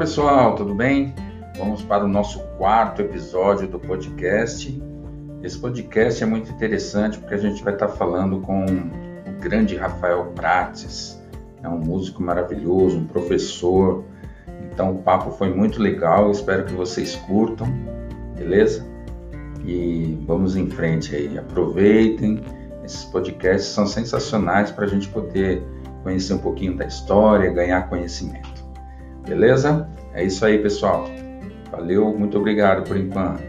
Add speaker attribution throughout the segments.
Speaker 1: Pessoal, tudo bem? Vamos para o nosso quarto episódio do podcast. Esse podcast é muito interessante porque a gente vai estar falando com o grande Rafael Prates, é um músico maravilhoso, um professor. Então o papo foi muito legal, espero que vocês curtam, beleza? E vamos em frente aí, aproveitem. Esses podcasts são sensacionais para a gente poder conhecer um pouquinho da história, ganhar conhecimento. Beleza? É isso aí, pessoal. Valeu, muito obrigado por enquanto.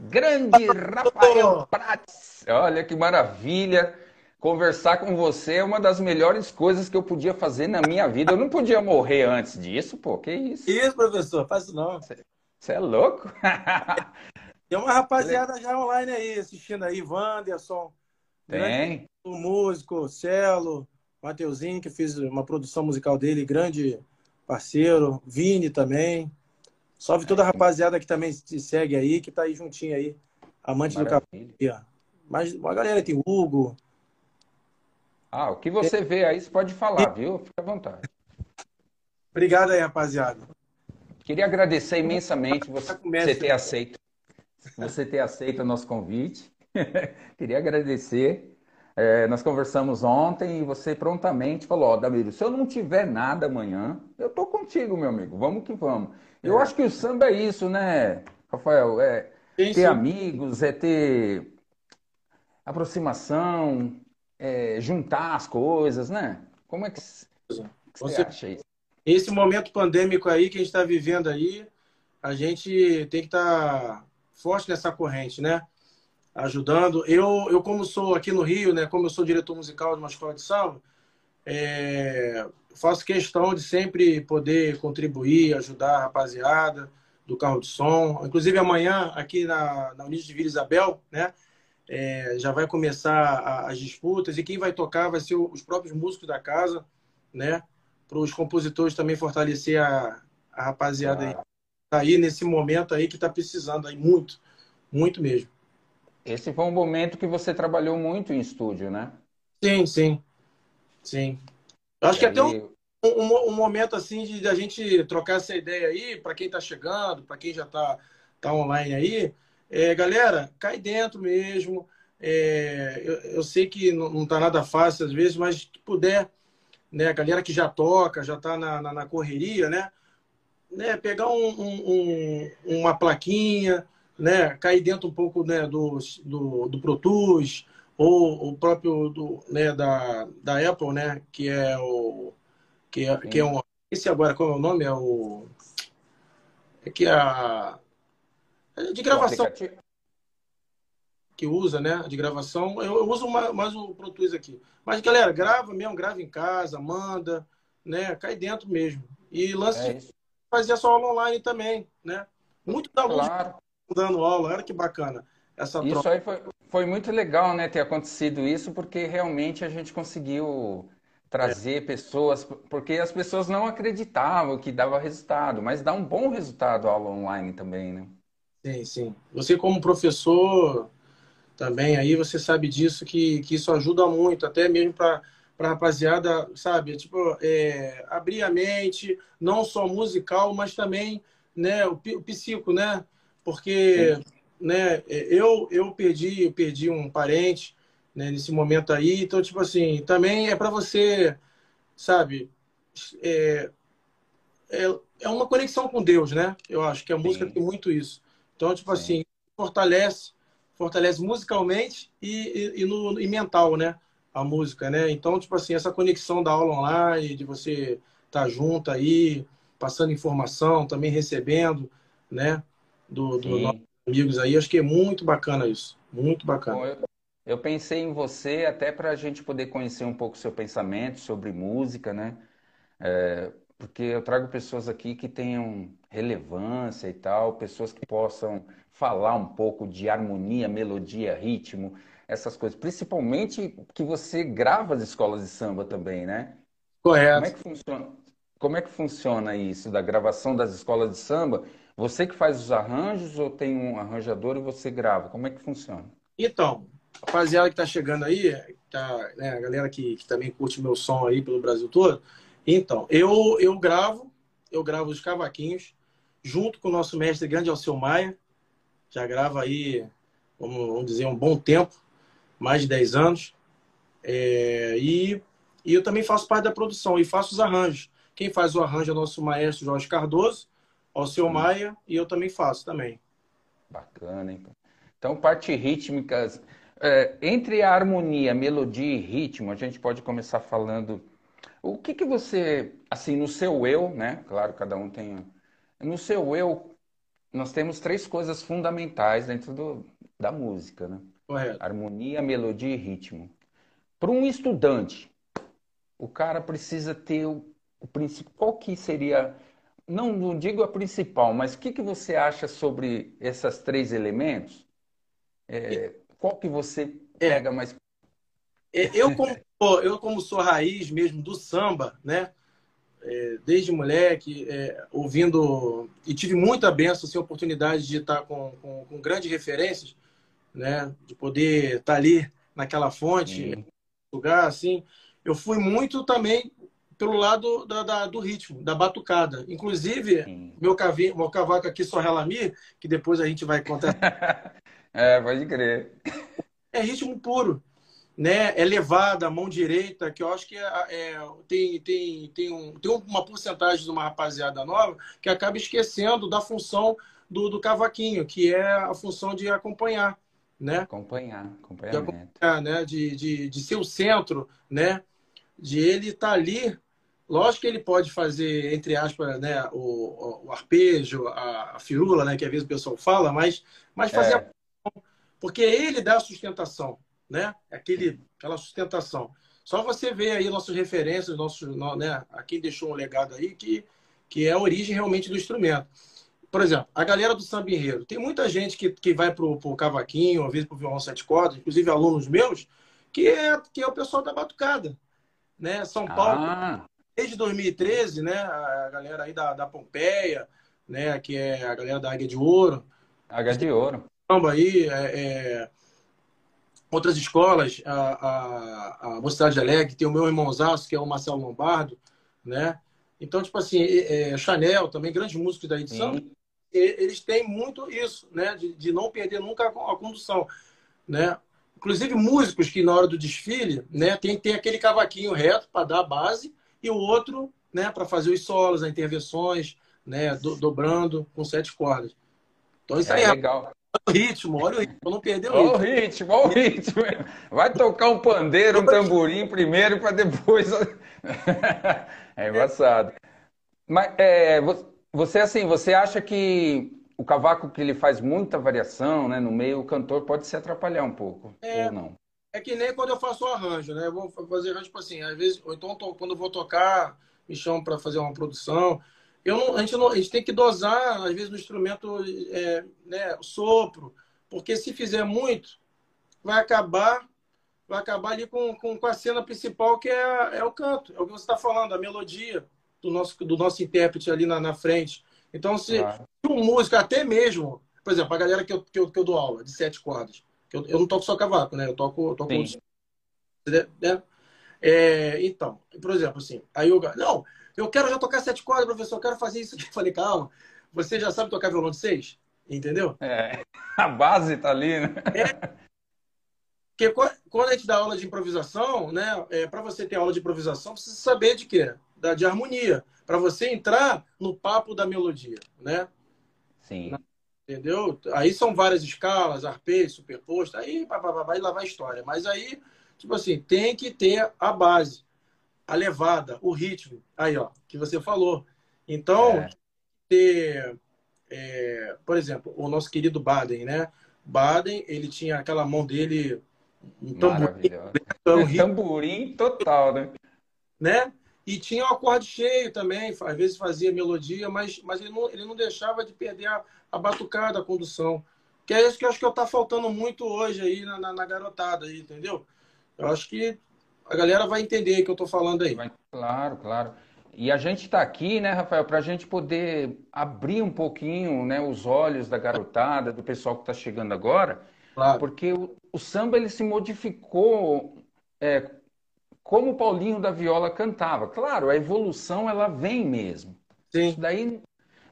Speaker 1: Grande Rafael Prats! Olha que maravilha! Conversar com você é uma das melhores coisas que eu podia fazer na minha vida. Eu não podia morrer antes disso, pô. Que isso?
Speaker 2: Isso, professor, faz isso não.
Speaker 1: Você é louco?
Speaker 2: Tem uma rapaziada já online aí, assistindo aí, Wanderson.
Speaker 1: Tem.
Speaker 2: O músico, Celo, Mateuzinho, que fiz uma produção musical dele, grande parceiro. Vini também. Salve toda a rapaziada que também se segue aí, que tá aí juntinho aí. Amante Maravilha. do café. Mas a galera tem Hugo.
Speaker 1: Ah, o que você vê aí, você pode falar, viu? Fica à vontade.
Speaker 2: Obrigado aí, rapaziada.
Speaker 1: Queria agradecer imensamente você, você ter aceito. Você ter aceito o nosso convite. Queria agradecer. É, nós conversamos ontem e você prontamente falou: Ó, oh, Damiro, se eu não tiver nada amanhã, eu tô contigo, meu amigo. Vamos que vamos. É. Eu acho que o samba é isso, né, Rafael? É ter sim. amigos, é ter aproximação, é juntar as coisas, né? Como é que, que você, você acha isso?
Speaker 2: Esse momento pandêmico aí que a gente está vivendo aí, a gente tem que estar tá forte nessa corrente, né? Ajudando. Eu, eu como sou aqui no Rio, né, como eu sou diretor musical de uma escola de samba, é, faço questão de sempre poder contribuir, ajudar a rapaziada do carro de som. Inclusive amanhã aqui na, na Unidos de Vila Isabel, né, é, já vai começar a, as disputas e quem vai tocar vai ser os próprios músicos da casa, né, para os compositores também fortalecer a, a rapaziada ah. aí. Tá aí nesse momento aí que está precisando aí muito, muito mesmo.
Speaker 1: Esse foi um momento que você trabalhou muito em estúdio, né?
Speaker 2: Sim, sim. Sim. Eu acho e que aí... até um, um, um, momento assim de a gente trocar essa ideia aí, para quem está chegando, para quem já está tá online aí. É, galera, cai dentro mesmo. É, eu, eu, sei que não, não tá nada fácil às vezes, mas que puder, né, a galera que já toca, já está na, na, na, correria, né, né pegar um, um, uma plaquinha, né, cair dentro um pouco né, do, do, do Pro Tools, ou o próprio do, né, da, da Apple, né, que é o que é, que é um esse agora qual é o nome é o é que é a é de gravação que usa, né, de gravação. Eu, eu uso mais, mais, o Pro Tools aqui. Mas galera, grava mesmo, grava em casa, manda, né, cai dentro mesmo. E lance é de fazer a sua aula online também, né? Muito da
Speaker 1: claro
Speaker 2: dando aula, olha que bacana. Essa
Speaker 1: isso aí foi, foi muito legal, né, ter acontecido isso, porque realmente a gente conseguiu trazer é. pessoas, porque as pessoas não acreditavam que dava resultado, mas dá um bom resultado a aula online também, né?
Speaker 2: Sim, sim. Você como professor também aí, você sabe disso, que, que isso ajuda muito, até mesmo para para rapaziada, sabe, tipo, é, abrir a mente, não só musical, mas também, né, o, o psico, né? Porque né, eu, eu perdi eu perdi um parente né, nesse momento aí, então tipo assim também é para você, sabe, é, é, é, uma conexão com Deus, né? Eu acho que a música Sim. tem muito isso. Então tipo Sim. assim fortalece fortalece musicalmente e, e, e, no, e mental, né? A música, né? Então tipo assim essa conexão da aula online, de você estar tá junto aí, passando informação, também recebendo, né? Do, do nossos amigos aí. Acho que é muito bacana isso. Muito bacana. Bom,
Speaker 1: eu, eu, pensei em você até para a gente poder conhecer um pouco o seu pensamento sobre música, né? É, porque eu trago pessoas aqui que tenham relevância e tal, pessoas que possam falar um pouco de harmonia, melodia, ritmo, essas coisas. Principalmente que você grava as escolas de samba também, né?
Speaker 2: Correto.
Speaker 1: Como é que funciona? Como é que funciona isso da gravação das escolas de samba você que faz os arranjos ou tem um arranjador e você grava? Como é que funciona?
Speaker 2: Então, rapaziada que está chegando aí, tá, né, a galera que, que também curte meu som aí pelo Brasil todo. Então, eu, eu gravo, eu gravo os cavaquinhos, junto com o nosso mestre grande Alceu Maia, já grava aí, vamos, vamos dizer, um bom tempo, mais de 10 anos. É, e, e eu também faço parte da produção e faço os arranjos. Quem faz o arranjo é o nosso maestro Jorge Cardoso, Alceu hum. Maia, e eu também faço também.
Speaker 1: Bacana, hein? Então, parte rítmica. É, entre a harmonia, melodia e ritmo, a gente pode começar falando. O que, que você, assim, no seu eu, né? Claro, cada um tem. No seu eu, nós temos três coisas fundamentais dentro do, da música, né?
Speaker 2: Correto.
Speaker 1: Harmonia, melodia e ritmo. Para um estudante, o cara precisa ter o, o princípio. Qual que seria não, não digo a principal, mas o que, que você acha sobre esses três elementos? É, qual que você é. pega é, mais?
Speaker 2: Eu como, eu, como sou raiz mesmo do samba, né? É, desde moleque, é, ouvindo, e tive muita benção, assim, oportunidade de estar com, com, com grandes referências, né? De poder estar ali naquela fonte, lugar, assim. Eu fui muito também pelo lado da, da, do ritmo, da batucada. Inclusive, meu, cavinho, meu cavaco aqui, Sorrelami, que depois a gente vai contar.
Speaker 1: é, pode crer.
Speaker 2: É ritmo puro. Né? É levada, mão direita, que eu acho que é, é, tem, tem, tem, um, tem uma porcentagem de uma rapaziada nova que acaba esquecendo da função do, do cavaquinho, que é a função de acompanhar. Né?
Speaker 1: Acompanhar, acompanhamento.
Speaker 2: De, acompanhar, né? de, de, de ser o centro, né? de ele estar tá ali Lógico que ele pode fazer, entre aspas, né, o, o arpejo, a, a, firula, né, que às vezes o pessoal fala, mas, mas fazer é. a... porque ele dá a sustentação, né? Aquele, aquela sustentação. Só você vê aí nossas referências, nossos, né, a quem deixou um legado aí, que, que é a origem realmente do instrumento. Por exemplo, a galera do samba enredo. Tem muita gente que, que vai para o cavaquinho, às vezes para o violão sete cordas, inclusive alunos meus, que é, que é o pessoal da batucada. Né? São Paulo, ah desde 2013, né, a galera aí da, da Pompeia, né, que é a galera da Águia de Ouro.
Speaker 1: Águia de Ouro.
Speaker 2: Aí, é, é, outras escolas, a, a, a Mocidade Alegre, tem o meu irmãozaço, que é o Marcelo Lombardo, né? Então, tipo assim, é, Chanel, também grandes músicos da edição, eles têm muito isso, né? De, de não perder nunca a, a condução, né? Inclusive músicos que na hora do desfile, né, tem, tem aquele cavaquinho reto para dar a base, e o outro né, para fazer os solos, as intervenções, né, do, dobrando com sete cordas. Então isso é aí é legal. Olha o ritmo, olha o ritmo, não perder
Speaker 1: o ritmo. Olha o ritmo, olha o ritmo. Vai tocar um pandeiro, um tamborim primeiro para depois. é engraçado. Mas é, você assim, você acha que o cavaco que ele faz muita variação, né, no meio, o cantor pode se atrapalhar um pouco é, ou não?
Speaker 2: É que nem quando eu faço o arranjo, né? Eu vou fazer arranjo, tipo assim, às vezes, ou então quando eu vou tocar, me chamam para fazer uma produção. Eu não, a, gente não, a gente tem que dosar, às vezes, no instrumento, é, né, sopro, porque se fizer muito, vai acabar vai acabar ali com, com, com a cena principal, que é, é o canto, é o que você está falando, a melodia do nosso, do nosso intérprete ali na, na frente. Então, se um músico, até mesmo, por exemplo, a galera que eu, que eu, que eu dou aula, de sete cordas, eu, eu não toco só cavaco, né? Eu toco, eu toco outros, né? É, então, por exemplo, assim, aí eu, não, eu quero já tocar sete cordas, professor, eu quero fazer isso aqui. Eu falei, calma, você já sabe tocar violão de seis? Entendeu?
Speaker 1: É, a base tá ali, né?
Speaker 2: É, porque quando a gente dá aula de improvisação, né, é, para você ter aula de improvisação, precisa saber de quê? Da, de harmonia. Para você entrar no papo da melodia, né?
Speaker 1: Sim.
Speaker 2: Entendeu? Aí são várias escalas, arpejo, superposto, aí vai lá vai a história. Mas aí, tipo assim, tem que ter a base, a levada, o ritmo. Aí, ó, que você falou. Então, é. ter, é, por exemplo, o nosso querido Baden, né? Baden, ele tinha aquela mão dele,
Speaker 1: um tamborim. Um tamborim total, né?
Speaker 2: Né? E tinha o acorde cheio também, às vezes fazia melodia, mas, mas ele, não, ele não deixava de perder a, a batucada, a condução. Que é isso que eu acho que está faltando muito hoje aí na, na, na, garotada, aí, entendeu? Eu acho que a galera vai entender o que eu estou falando aí.
Speaker 1: Claro, claro. E a gente está aqui, né, Rafael, para a gente poder abrir um pouquinho né, os olhos da garotada, do pessoal que está chegando agora, claro. porque o, o, samba ele se modificou é, como o Paulinho da Viola cantava. Claro, a evolução ela vem mesmo.
Speaker 2: Sim.
Speaker 1: Isso daí,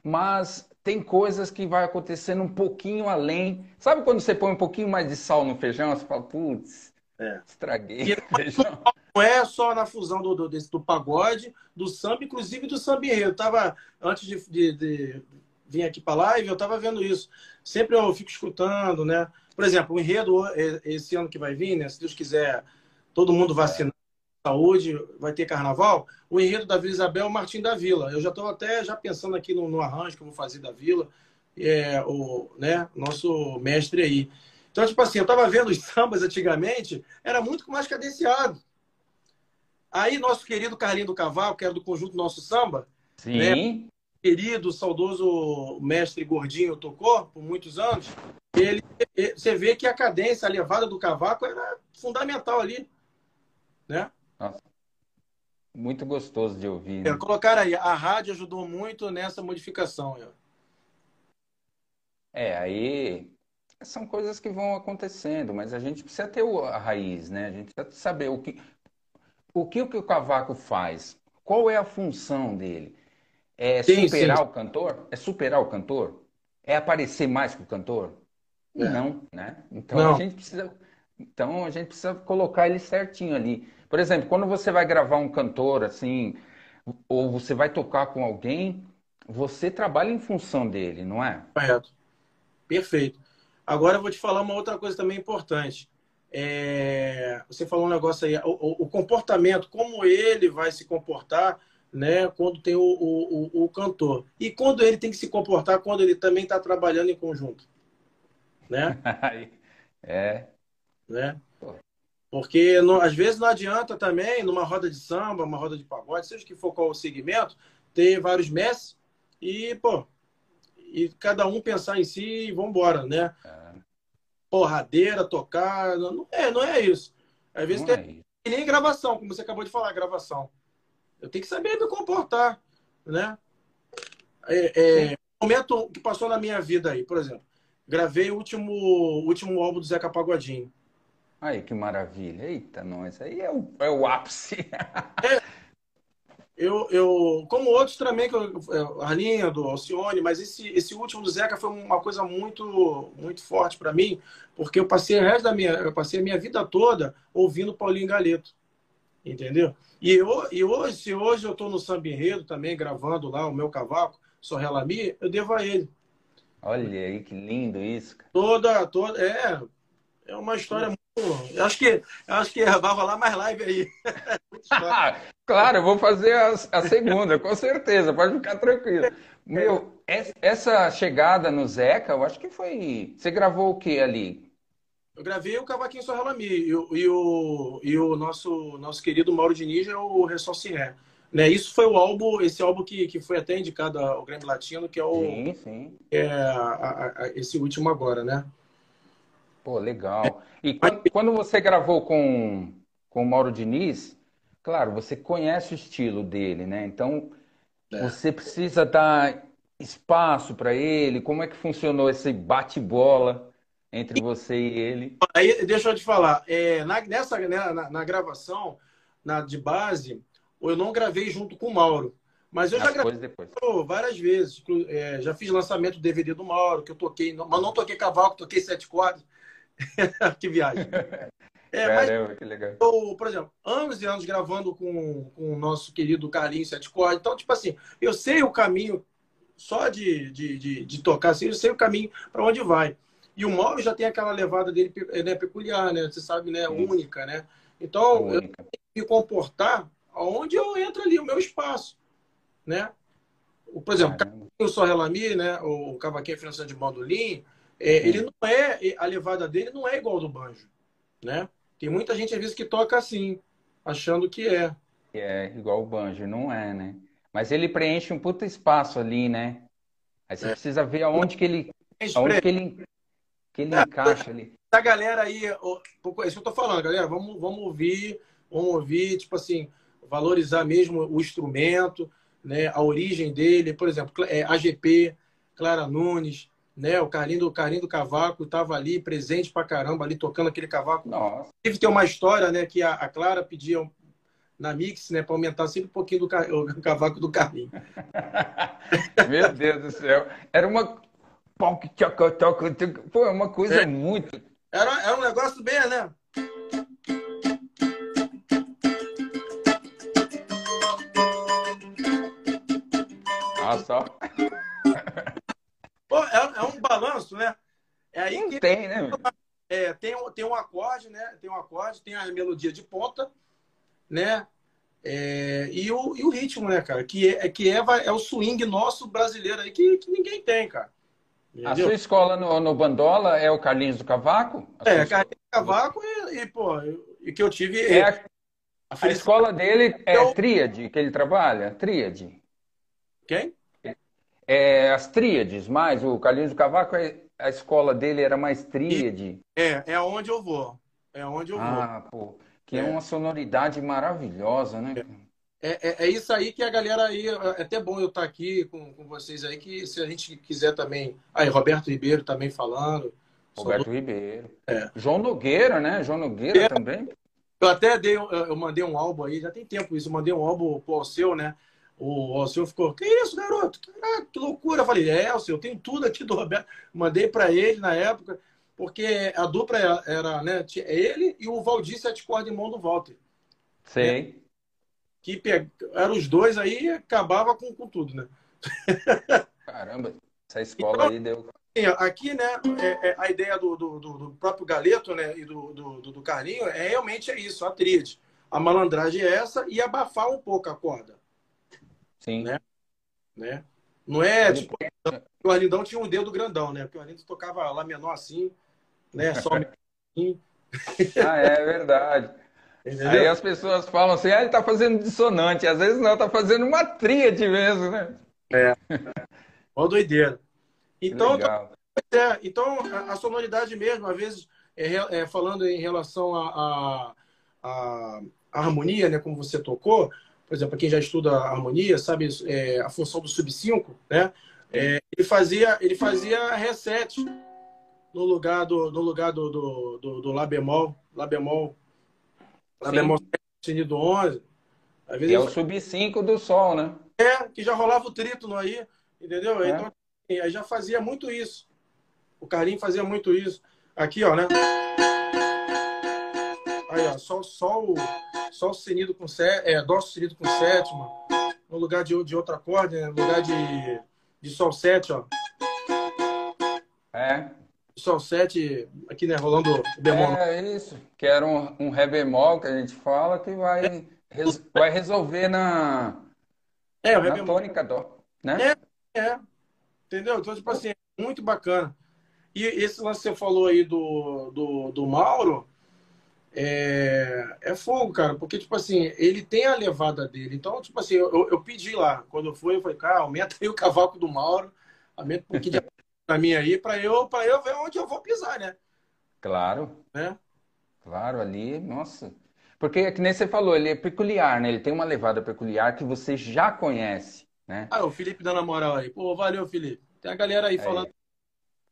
Speaker 1: mas tem coisas que vai acontecendo um pouquinho além. Sabe quando você põe um pouquinho mais de sal no feijão, você fala, putz, é. estraguei feijão.
Speaker 2: Não é só na fusão do, do, desse, do pagode, do samba, inclusive do samba enredo. Eu tava, antes de, de, de vir aqui para live, eu estava vendo isso. Sempre eu fico escutando, né? Por exemplo, o enredo, esse ano que vai vir, né? Se Deus quiser, todo mundo vacinar saúde, vai ter carnaval, o enredo da Vila Isabel é o Martim da Vila. Eu já estou até já pensando aqui no, no, arranjo que eu vou fazer da Vila, é, o né, nosso mestre aí. Então, tipo assim, eu estava vendo os sambas antigamente, era muito mais cadenciado. Aí, nosso querido Carlinho do Cavalo, que era do conjunto Nosso Samba,
Speaker 1: Sim. Né,
Speaker 2: querido, saudoso mestre Gordinho tocou por muitos anos, ele, você vê que a cadência, a levada do cavaco era fundamental ali, né?
Speaker 1: Nossa. Muito gostoso de ouvir. Né?
Speaker 2: É, colocar aí, a rádio ajudou muito nessa modificação.
Speaker 1: É, aí são coisas que vão acontecendo, mas a gente precisa ter a raiz, né? A gente precisa saber o que o que o cavaco faz, qual é a função dele. É sim, superar sim. o cantor? É superar o cantor? É aparecer mais que o cantor? É. Não, né? Então Não. a gente precisa então a gente precisa colocar ele certinho ali. Por exemplo, quando você vai gravar um cantor assim, ou você vai tocar com alguém, você trabalha em função dele, não é?
Speaker 2: Correto. Perfeito. Agora eu vou te falar uma outra coisa também importante. É... Você falou um negócio aí, o, o, comportamento, como ele vai se comportar, né, quando tem o, o, o cantor. E quando ele tem que se comportar quando ele também está trabalhando em conjunto. Né?
Speaker 1: é.
Speaker 2: Né? Porque não, às vezes não adianta também, numa roda de samba, uma roda de pagode, seja que for qual o segmento, ter vários mestres e, pô, e cada um pensar em si e vambora, né? É. Porradeira, tocar, não é, não é isso. Às vezes não tem é nem gravação, como você acabou de falar, gravação. Eu tenho que saber me comportar, né? É, é, momento que passou na minha vida aí, por exemplo, gravei o último, último álbum do Zeca Pagodinho.
Speaker 1: Aí, que maravilha. Eita, nós. Aí é o, é o ápice.
Speaker 2: é, eu, eu, como outros também, que eu, é, Arlinha, do Alcione, mas esse, esse último do Zeca foi uma coisa muito, muito forte para mim, porque eu passei o resto da minha, eu passei a minha vida toda ouvindo Paulinho Galeto. Entendeu? E, eu, e hoje, se hoje eu estou no Samba Enredo também, gravando lá o meu cavaco, Sorrelami, eu devo a ele.
Speaker 1: Olha aí, que lindo isso.
Speaker 2: Cara. Toda, toda, é, é uma história muito eu acho que, eu acho que vai rolar mais live aí.
Speaker 1: claro, eu vou fazer a, a, segunda, com certeza, pode ficar tranquilo. Meu, essa chegada no Zeca, eu acho que foi. Você gravou o que ali?
Speaker 2: Eu gravei o Cavaquinho Sorrelami e, e, o, e o nosso, nosso querido Mauro Diniz é o Ressocié. Né? Isso foi o álbum, esse álbum que, que foi até indicado ao Grêmio Latino, que é o.
Speaker 1: Sim, sim.
Speaker 2: É, a, a, esse último agora, né?
Speaker 1: Pô, legal. E quando, quando você gravou com, com o Mauro Diniz, claro, você conhece o estilo dele, né? Então, é. você precisa dar espaço para ele. Como é que funcionou esse bate-bola entre você e ele?
Speaker 2: Aí, deixa eu te falar. É, na, nessa, né, na, na, gravação na, de base, eu não gravei junto com o Mauro. Mas eu já gravei depois. várias vezes. É, já fiz lançamento do DVD do Mauro, que eu toquei, mas não toquei cavalo, toquei sete cordas. que viagem.
Speaker 1: É, Caramba, mas, que legal.
Speaker 2: Eu, por exemplo, anos e anos gravando com, com o nosso querido Carlinhos Sete Cordas. Então, tipo assim, eu sei o caminho só de, de, de, de tocar assim, eu sei o caminho para onde vai. E o Mauro já tem aquela levada dele né, peculiar, né? Você sabe, né? Sim. Única, né? Então, única. eu tenho que me comportar aonde eu entro ali, o meu espaço, né? Por exemplo, o Só Relami, né? O Cavaquinho Financiando de Bandolim, é, ele não é, a levada dele não é igual ao do banjo, né? Tem muita gente às vezes que toca assim, achando que é.
Speaker 1: É igual o banjo, não é, né? Mas ele preenche um puta espaço ali, né? Aí você é. precisa ver aonde que ele, aonde que ele, que ele é, encaixa ali.
Speaker 2: A galera aí, isso que eu tô falando, galera, vamos, vamos ouvir, vamos ouvir, tipo assim, valorizar mesmo o instrumento, né? A origem dele, por exemplo, é, AGP, Clara Nunes, né? O Carlinho, o Carlinho do Cavaco estava ali, presente pra caramba, ali tocando aquele cavaco.
Speaker 1: Nossa.
Speaker 2: Teve ter uma história, né? Que a, a Clara pedia na mix, né? Para aumentar sempre um pouquinho do o cavaco do Carlinho.
Speaker 1: Meu Deus do céu. Era uma. Pô, é uma coisa é. muito.
Speaker 2: Era, era um negócio bem, né?
Speaker 1: Ah, só.
Speaker 2: Pô, é, é, um balanço, né?
Speaker 1: É aí que tem, né?
Speaker 2: É, tem, tem um acorde, né? Tem um acorde, tem a melodia de ponta, né? É, e, o, e o ritmo, né, cara? Que é, que é, é o swing nosso brasileiro aí que, que ninguém tem, cara.
Speaker 1: Entendeu? A sua escola no, no Bandola é o Carlinhos do Cavaco?
Speaker 2: A é, Carlinhos do Cavaco e, e, pô, e que eu tive.
Speaker 1: É a, a, a escola dele é eu... tríade que ele trabalha? Tríade.
Speaker 2: Quem?
Speaker 1: É, as tríades, mais o Carlinhos do Cavaco, é, a escola dele era mais tríade.
Speaker 2: É, é onde eu vou. É onde eu
Speaker 1: vou. Ah, pô, que é, é uma sonoridade maravilhosa, né?
Speaker 2: É, é, é, isso aí que a galera aí. É até bom eu estar aqui com, com vocês aí, que se a gente quiser também. Aí, Roberto Ribeiro também falando.
Speaker 1: Roberto Só... Ribeiro. É. João Nogueira, né? João Nogueira é. também.
Speaker 2: Eu até dei, eu mandei um álbum aí, já tem tempo isso, eu mandei um álbum pro Alceu, né? O Alceu ficou, que isso, garoto? Caraca, que loucura. Eu falei, é, Alceu, tem tudo aqui do Roberto. Mandei para ele na época, porque a dupla era, era né, ele e o Valdir Sete Cordas Mão do Walter.
Speaker 1: Sim.
Speaker 2: Né? Que pe... eram os dois aí acabava com, com tudo, né?
Speaker 1: Caramba, essa escola então, aí deu.
Speaker 2: Aqui, né, é, é, a ideia do, do, do, próprio Galeto né, e do, do, do Carlinho é realmente é isso, a tríade. A malandragem é essa e abafar um pouco a corda.
Speaker 1: Sim.
Speaker 2: Né? né? Não é tipo. O Arlindão tinha um dedo grandão, né? Porque o Arlindo tocava lá menor assim, né? Só
Speaker 1: assim. ah, é verdade. Entendeu? Aí as pessoas falam assim, ah, ele tá fazendo dissonante. Às vezes não, tá fazendo uma tríade mesmo, né?
Speaker 2: É. Uma doideira. Então, é, então a, sonoridade mesmo, às vezes, é, é, falando em relação à a, a, a, harmonia, né? Como você tocou, por exemplo, quem já estuda harmonia, sabe é, a função do sub-5, né? É, ele fazia ele fazia reset no lugar do no lugar do, do, do, do lá bemol, lá bemol, lá bemol sustenido 11.
Speaker 1: Às vezes é o sub-5 do sol, né?
Speaker 2: É, que já rolava o trítono aí, entendeu? É. Então, assim, aí já fazia muito isso. O Carlinhos fazia muito isso. Aqui, ó, né? Aí, ó, só o Sol sustenido com sé, é, Dó sustenido com sétima, no lugar de, de outro acorde, né? no lugar de, de Sol 7, ó.
Speaker 1: É.
Speaker 2: Sol 7, aqui, né, rolando o bemol.
Speaker 1: É isso, que era um, um Ré bemol que a gente fala que vai, res, vai resolver na,
Speaker 2: é, o
Speaker 1: na tônica Dó, né?
Speaker 2: É, é. Entendeu? Então, tipo assim, é muito bacana. E esse lance que você falou aí do, do, do Mauro, é, é fogo, cara, porque, tipo assim, ele tem a levada dele. Então, tipo assim, eu, eu pedi lá, quando eu fui, eu falei, cara, aumenta aí o cavaco do Mauro, aumenta um pouquinho de pra mim aí, pra eu, pra eu ver onde eu vou pisar, né?
Speaker 1: Claro.
Speaker 2: Né?
Speaker 1: Claro, ali, nossa. Porque, é que nem você falou, ele é peculiar, né? Ele tem uma levada peculiar que você já conhece, né?
Speaker 2: Ah, o Felipe dando a moral aí. Pô, valeu, Felipe. Tem a galera aí, aí. falando.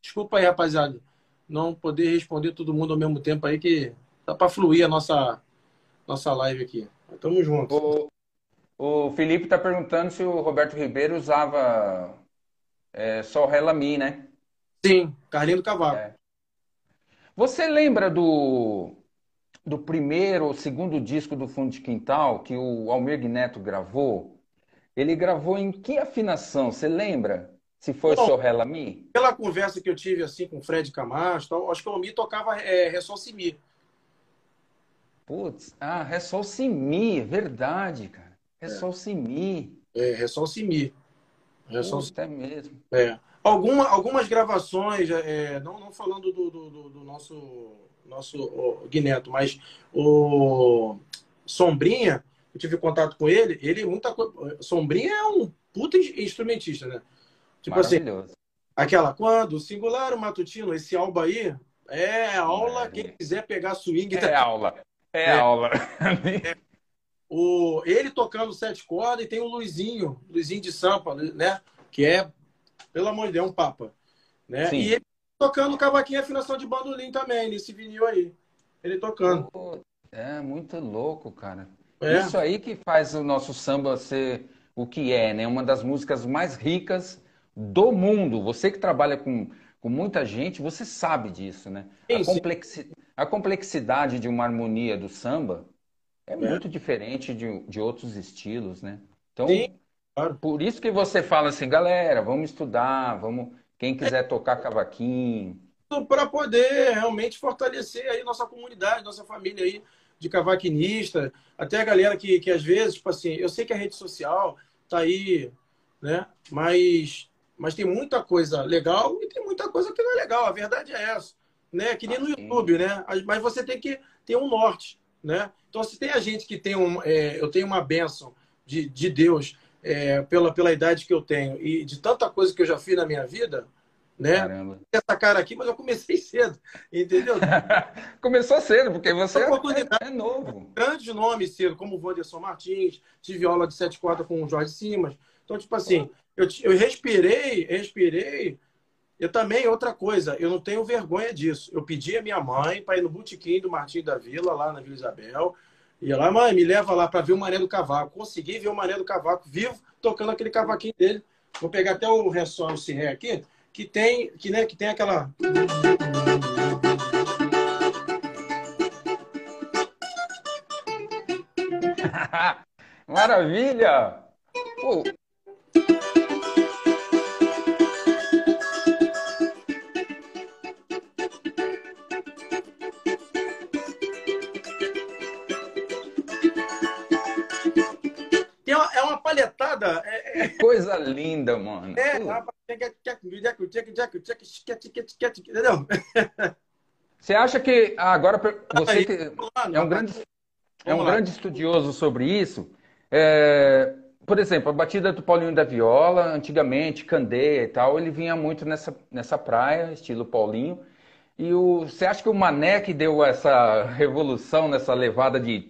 Speaker 2: Desculpa aí, rapaziada, não poder responder todo mundo ao mesmo tempo aí, que Dá para fluir a nossa, nossa live aqui. Tamo junto.
Speaker 1: O, o Felipe está perguntando se o Roberto Ribeiro usava é, só Relami, né?
Speaker 2: Sim, Carlinho do Cavalo. É.
Speaker 1: Você lembra do, do primeiro ou segundo disco do Fundo de Quintal que o Almir Neto gravou? Ele gravou em que afinação? Você lembra? Se foi Bom, só Relami?
Speaker 2: Pela conversa que eu tive assim com o Fred Camacho, acho que o Almir tocava é, Ressol Simi.
Speaker 1: Putz, ah, Ressol Simi, verdade, cara. Ressol é. Simi.
Speaker 2: É, Ressol Simi.
Speaker 1: Até mesmo.
Speaker 2: É. Alguma, algumas gravações, é, não, não falando do, do, do nosso, nosso Guineto, mas o Sombrinha, eu tive contato com ele, ele muita. Sombrinha é um puta instrumentista, né? Tipo assim, aquela, quando o singular, o matutino, esse álbum aí, é aula, quem quiser pegar swing.
Speaker 1: É tá... aula. É, é aula.
Speaker 2: É. O, ele tocando sete cordas e tem o Luizinho, Luizinho de Sampa, né? Que é, pelo amor de Deus, um papa. Né? Sim. E ele tocando cavaquinho e afinação de bandolim também, nesse vinil aí. Ele tocando.
Speaker 1: É, muito louco, cara. É. Isso aí que faz o nosso samba ser o que é, né? Uma das músicas mais ricas do mundo. Você que trabalha com, com muita gente, você sabe disso, né? Sim, a, complexi... a complexidade de uma harmonia do samba é, é. muito diferente de, de outros estilos, né? Então, sim, claro. por isso que você fala assim, galera, vamos estudar, vamos. Quem quiser tocar cavaquinho.
Speaker 2: Para poder realmente fortalecer aí nossa comunidade, nossa família aí de cavaquinista, até a galera que, que às vezes, tipo assim, eu sei que a rede social tá aí, né? Mas, mas tem muita coisa legal e tem muita coisa que não é legal. A verdade é essa, né? Que nem no YouTube, né? Mas você tem que ter um norte, né? Então, se tem a gente que tem um, é, eu tenho uma bênção de, de Deus é, pela, pela idade que eu tenho e de tanta coisa que eu já fiz na minha vida, né? Caramba. Essa cara aqui, mas eu comecei cedo, entendeu?
Speaker 1: Começou cedo, porque você é, é, novo.
Speaker 2: Grandes nomes cedo, como o Wanderson Martins, tive aula de sete quarta com o Jorge Simas. Então, tipo assim, eu, eu respirei, respirei. Eu também, outra coisa, eu não tenho vergonha disso. Eu pedi a minha mãe para ir no botequim do Martim da Vila, lá na Vila Isabel. Ia lá, mãe, me leva lá para ver o Mané do Cavaco. Consegui ver o Mané do Cavaco vivo, tocando aquele cavaquinho dele. Vou pegar até o ressolo, o ré aqui que tem, que, né, que tem aquela.
Speaker 1: Maravilha! Pô. Coisa linda, mano. É, rapaz, Entendeu? Você acha que agora você que é um grande é um grande estudioso sobre isso? É, por exemplo, a batida do Paulinho da Viola, antigamente, Candeia e tal, ele vinha muito nessa, nessa praia, estilo Paulinho. E o, você acha que o Mané que deu essa revolução, nessa levada de.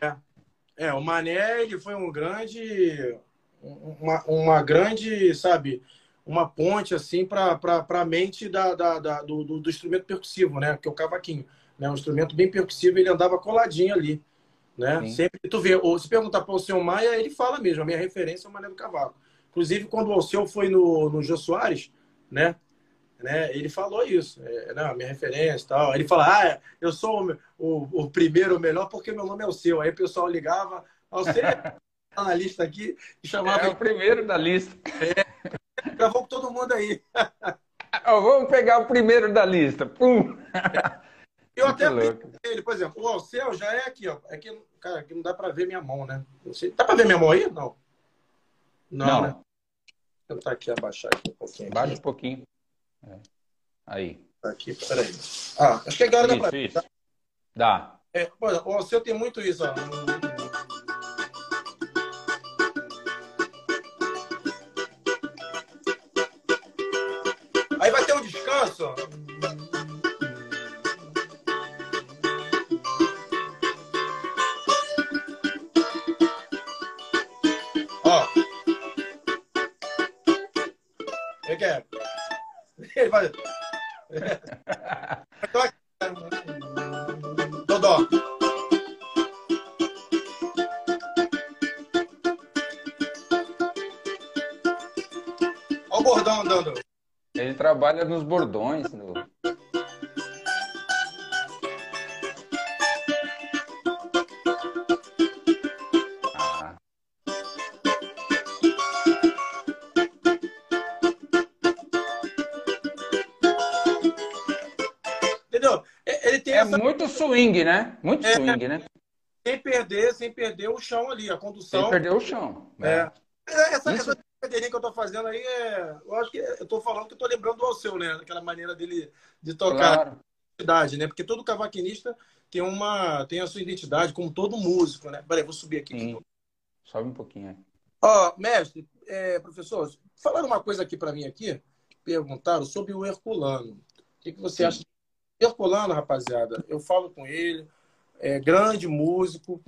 Speaker 2: É, é o Mané ele foi um grande uma, uma grande, sabe, uma ponte assim para a mente da, da, da do, do, instrumento percussivo, né? Que é o cavaquinho. Né? Um instrumento bem percussivo, ele andava coladinho ali. Né? Sim. Sempre tu vê, ou se perguntar para o Alceu Maia, ele fala mesmo, a minha referência é o Mané do Cavaco. Inclusive, quando o Alceu foi no, no Jô Soares, né? Né? Ele falou isso, é, não, minha referência e tal. Ele fala, ah, eu sou o, o, o primeiro, o melhor, porque meu nome é o seu. Aí o pessoal ligava, Alceu, na lista aqui e chamava.
Speaker 1: É o primeiro da lista.
Speaker 2: É. Gravou com todo mundo aí.
Speaker 1: vamos pegar o primeiro da lista. Pum!
Speaker 2: Eu até ele, por exemplo, o Alceu já é aqui, ó. É que, cara, aqui não dá pra ver minha mão, né? Sei, dá pra ver minha mão aí? Não.
Speaker 1: Não, não. né?
Speaker 2: Vou tentar aqui abaixar aqui um pouquinho.
Speaker 1: Baixa um pouquinho. É. Aí.
Speaker 2: Aqui, peraí. Ah, acho que agora
Speaker 1: isso, dá pra ver. Tá? Dá.
Speaker 2: É, o Alceu tem muito isso, ó. Aí vai ter um descanso. Vai. Dodó. Olha o bordão andando.
Speaker 1: Ele trabalha nos bordões. Swing, né? Muito é, swing, né?
Speaker 2: Sem perder, sem perder o chão ali, a condução. Sem
Speaker 1: perder o chão.
Speaker 2: É. é. Essa, Isso... essa brincadeirinha que eu tô fazendo aí é. Eu acho que eu tô falando que eu tô lembrando do Alceu, né? Daquela maneira dele de tocar claro. né? Porque todo cavaquinista tem uma tem a sua identidade, como todo músico, né? Peraí, vou subir aqui. Sim.
Speaker 1: Sobe um pouquinho aí.
Speaker 2: Ó, mestre, é, professor, falaram uma coisa aqui para mim aqui, perguntaram sobre o Herculano. O que, que você Sim. acha? Herculano, rapaziada, eu falo com ele, é grande músico.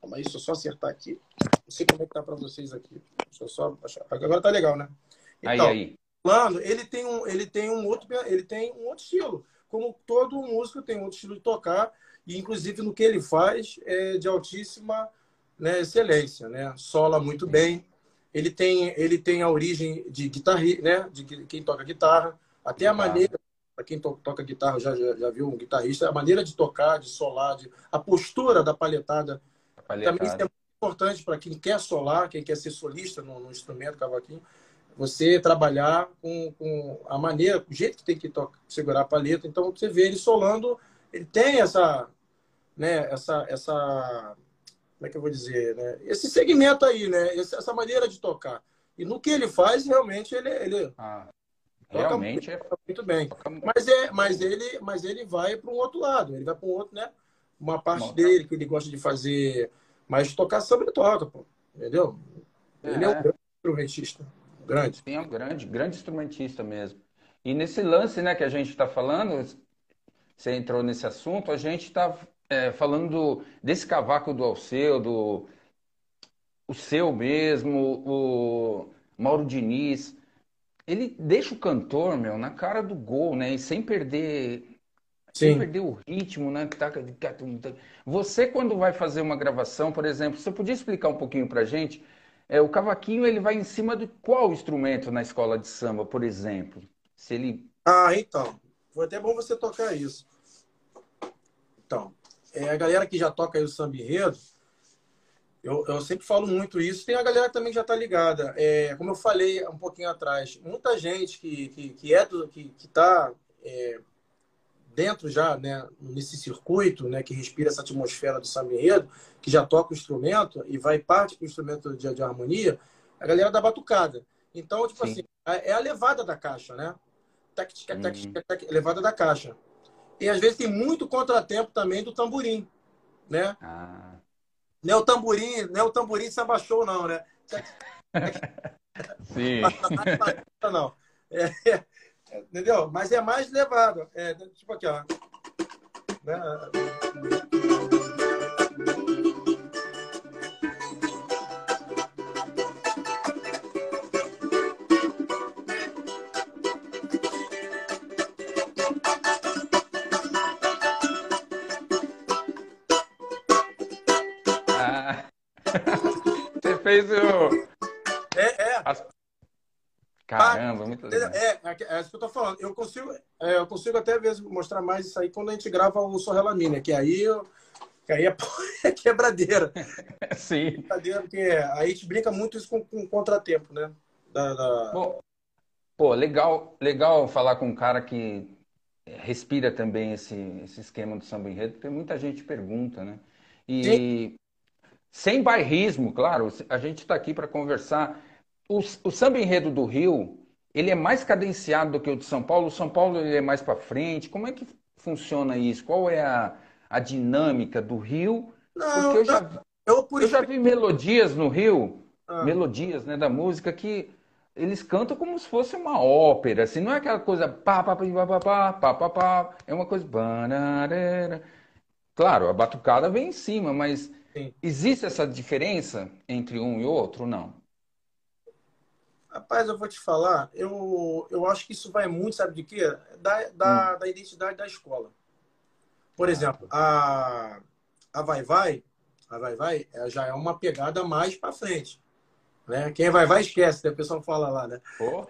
Speaker 2: Calma aí, deixa eu só acertar aqui. Não sei como é que tá para vocês aqui. Deixa eu só achar. Agora tá legal, né?
Speaker 1: Então, aí, aí.
Speaker 2: ele tem um, ele tem um outro, ele tem um outro estilo. Como todo músico tem um outro estilo de tocar e inclusive no que ele faz é de altíssima né, excelência, né? Sola muito bem. Ele tem, ele tem a origem de guitarra, né? De quem toca guitarra, até a maneira para quem to toca guitarra já, já, já, viu um guitarrista, a maneira de tocar, de solar, de, a postura da palhetada, palhetada. também é muito importante para quem quer solar, quem quer ser solista no, no instrumento cavaquinho, você trabalhar com, com, a maneira, o jeito que tem que tocar, segurar a palheta. Então você vê ele solando, ele tem essa, né, essa, essa como é que eu vou dizer, né? Esse segmento aí, né? Essa maneira de tocar. E no que ele faz, realmente ele, ele
Speaker 1: ah, realmente
Speaker 2: muito, é... muito bem. Mas é, mas ele, mas ele vai para um outro lado. Ele vai para um outro, né? Uma parte dele que ele gosta de fazer, mas tocar samba ele toca, pô. Entendeu? Ele é, é um grande instrumentista, grande.
Speaker 1: Sim, é um grande, grande instrumentista mesmo. E nesse lance, né, que a gente está falando, você entrou nesse assunto, a gente está é, falando do, desse cavaco do Alceu, do o seu mesmo, o Mauro Diniz, ele deixa o cantor, meu, na cara do gol, né? E sem perder, Sim. sem perder o ritmo, né? Você quando vai fazer uma gravação, por exemplo, você podia explicar um pouquinho pra gente? É, o cavaquinho ele vai em cima de qual instrumento na escola de samba, por exemplo? Se ele
Speaker 2: Ah, então. Foi até bom você tocar isso. Então, é, a galera que já toca aí o samba enredo, eu, eu, sempre falo muito isso. Tem a galera também que já está ligada. É, como eu falei um pouquinho atrás, muita gente que, que, que é do, que está é, dentro já, né, nesse circuito, né, que respira essa atmosfera do samba enredo, que já toca o instrumento e vai parte do instrumento de, de harmonia, a galera da batucada. Então, tipo Sim. assim, é a levada da caixa, né? Tac, tac, tac, uhum. tac, levada da caixa. E às vezes tem muito contratempo também do tamborim, né? Ah. Não é o tamborim, não é o tamborim samba show, não, né?
Speaker 1: Sim.
Speaker 2: não. É, é, entendeu? Mas é mais levado. É, tipo aqui, ó. Né? É, é.
Speaker 1: As... Caramba, ah, muito legal.
Speaker 2: É, é, é, isso que eu tô falando. Eu consigo, é, eu consigo até mesmo mostrar mais isso aí quando a gente grava o Sorrelamina, que aí, eu, que aí é, é quebradeira.
Speaker 1: Sim.
Speaker 2: Quebradeira, porque aí a gente brinca muito isso com, com contratempo, né? Da, da...
Speaker 1: Pô, pô, legal, legal falar com um cara que respira também esse, esse esquema do samba enredo, porque muita gente pergunta, né? E Sim sem bairrismo, claro. A gente está aqui para conversar. O, o samba enredo do Rio, ele é mais cadenciado do que o de São Paulo. O São Paulo ele é mais para frente. Como é que funciona isso? Qual é a, a dinâmica do Rio?
Speaker 2: Não, Porque eu já,
Speaker 1: eu já vi melodias no Rio, ah. melodias né, da música que eles cantam como se fosse uma ópera, assim, não é aquela coisa pá, pá, pá, pá, pá, pá, pá, pá é uma coisa... Claro, a batucada vem em cima, mas Sim. Existe essa diferença entre um e outro não?
Speaker 2: Rapaz, eu vou te falar, eu, eu acho que isso vai muito, sabe de quê? Da, da, hum. da identidade da escola. Por exemplo, a, a Vai Vai, a Vai Vai já é uma pegada mais para frente. Né? Quem vai, vai, esquece, né? o pessoal fala lá, né?
Speaker 1: Oh.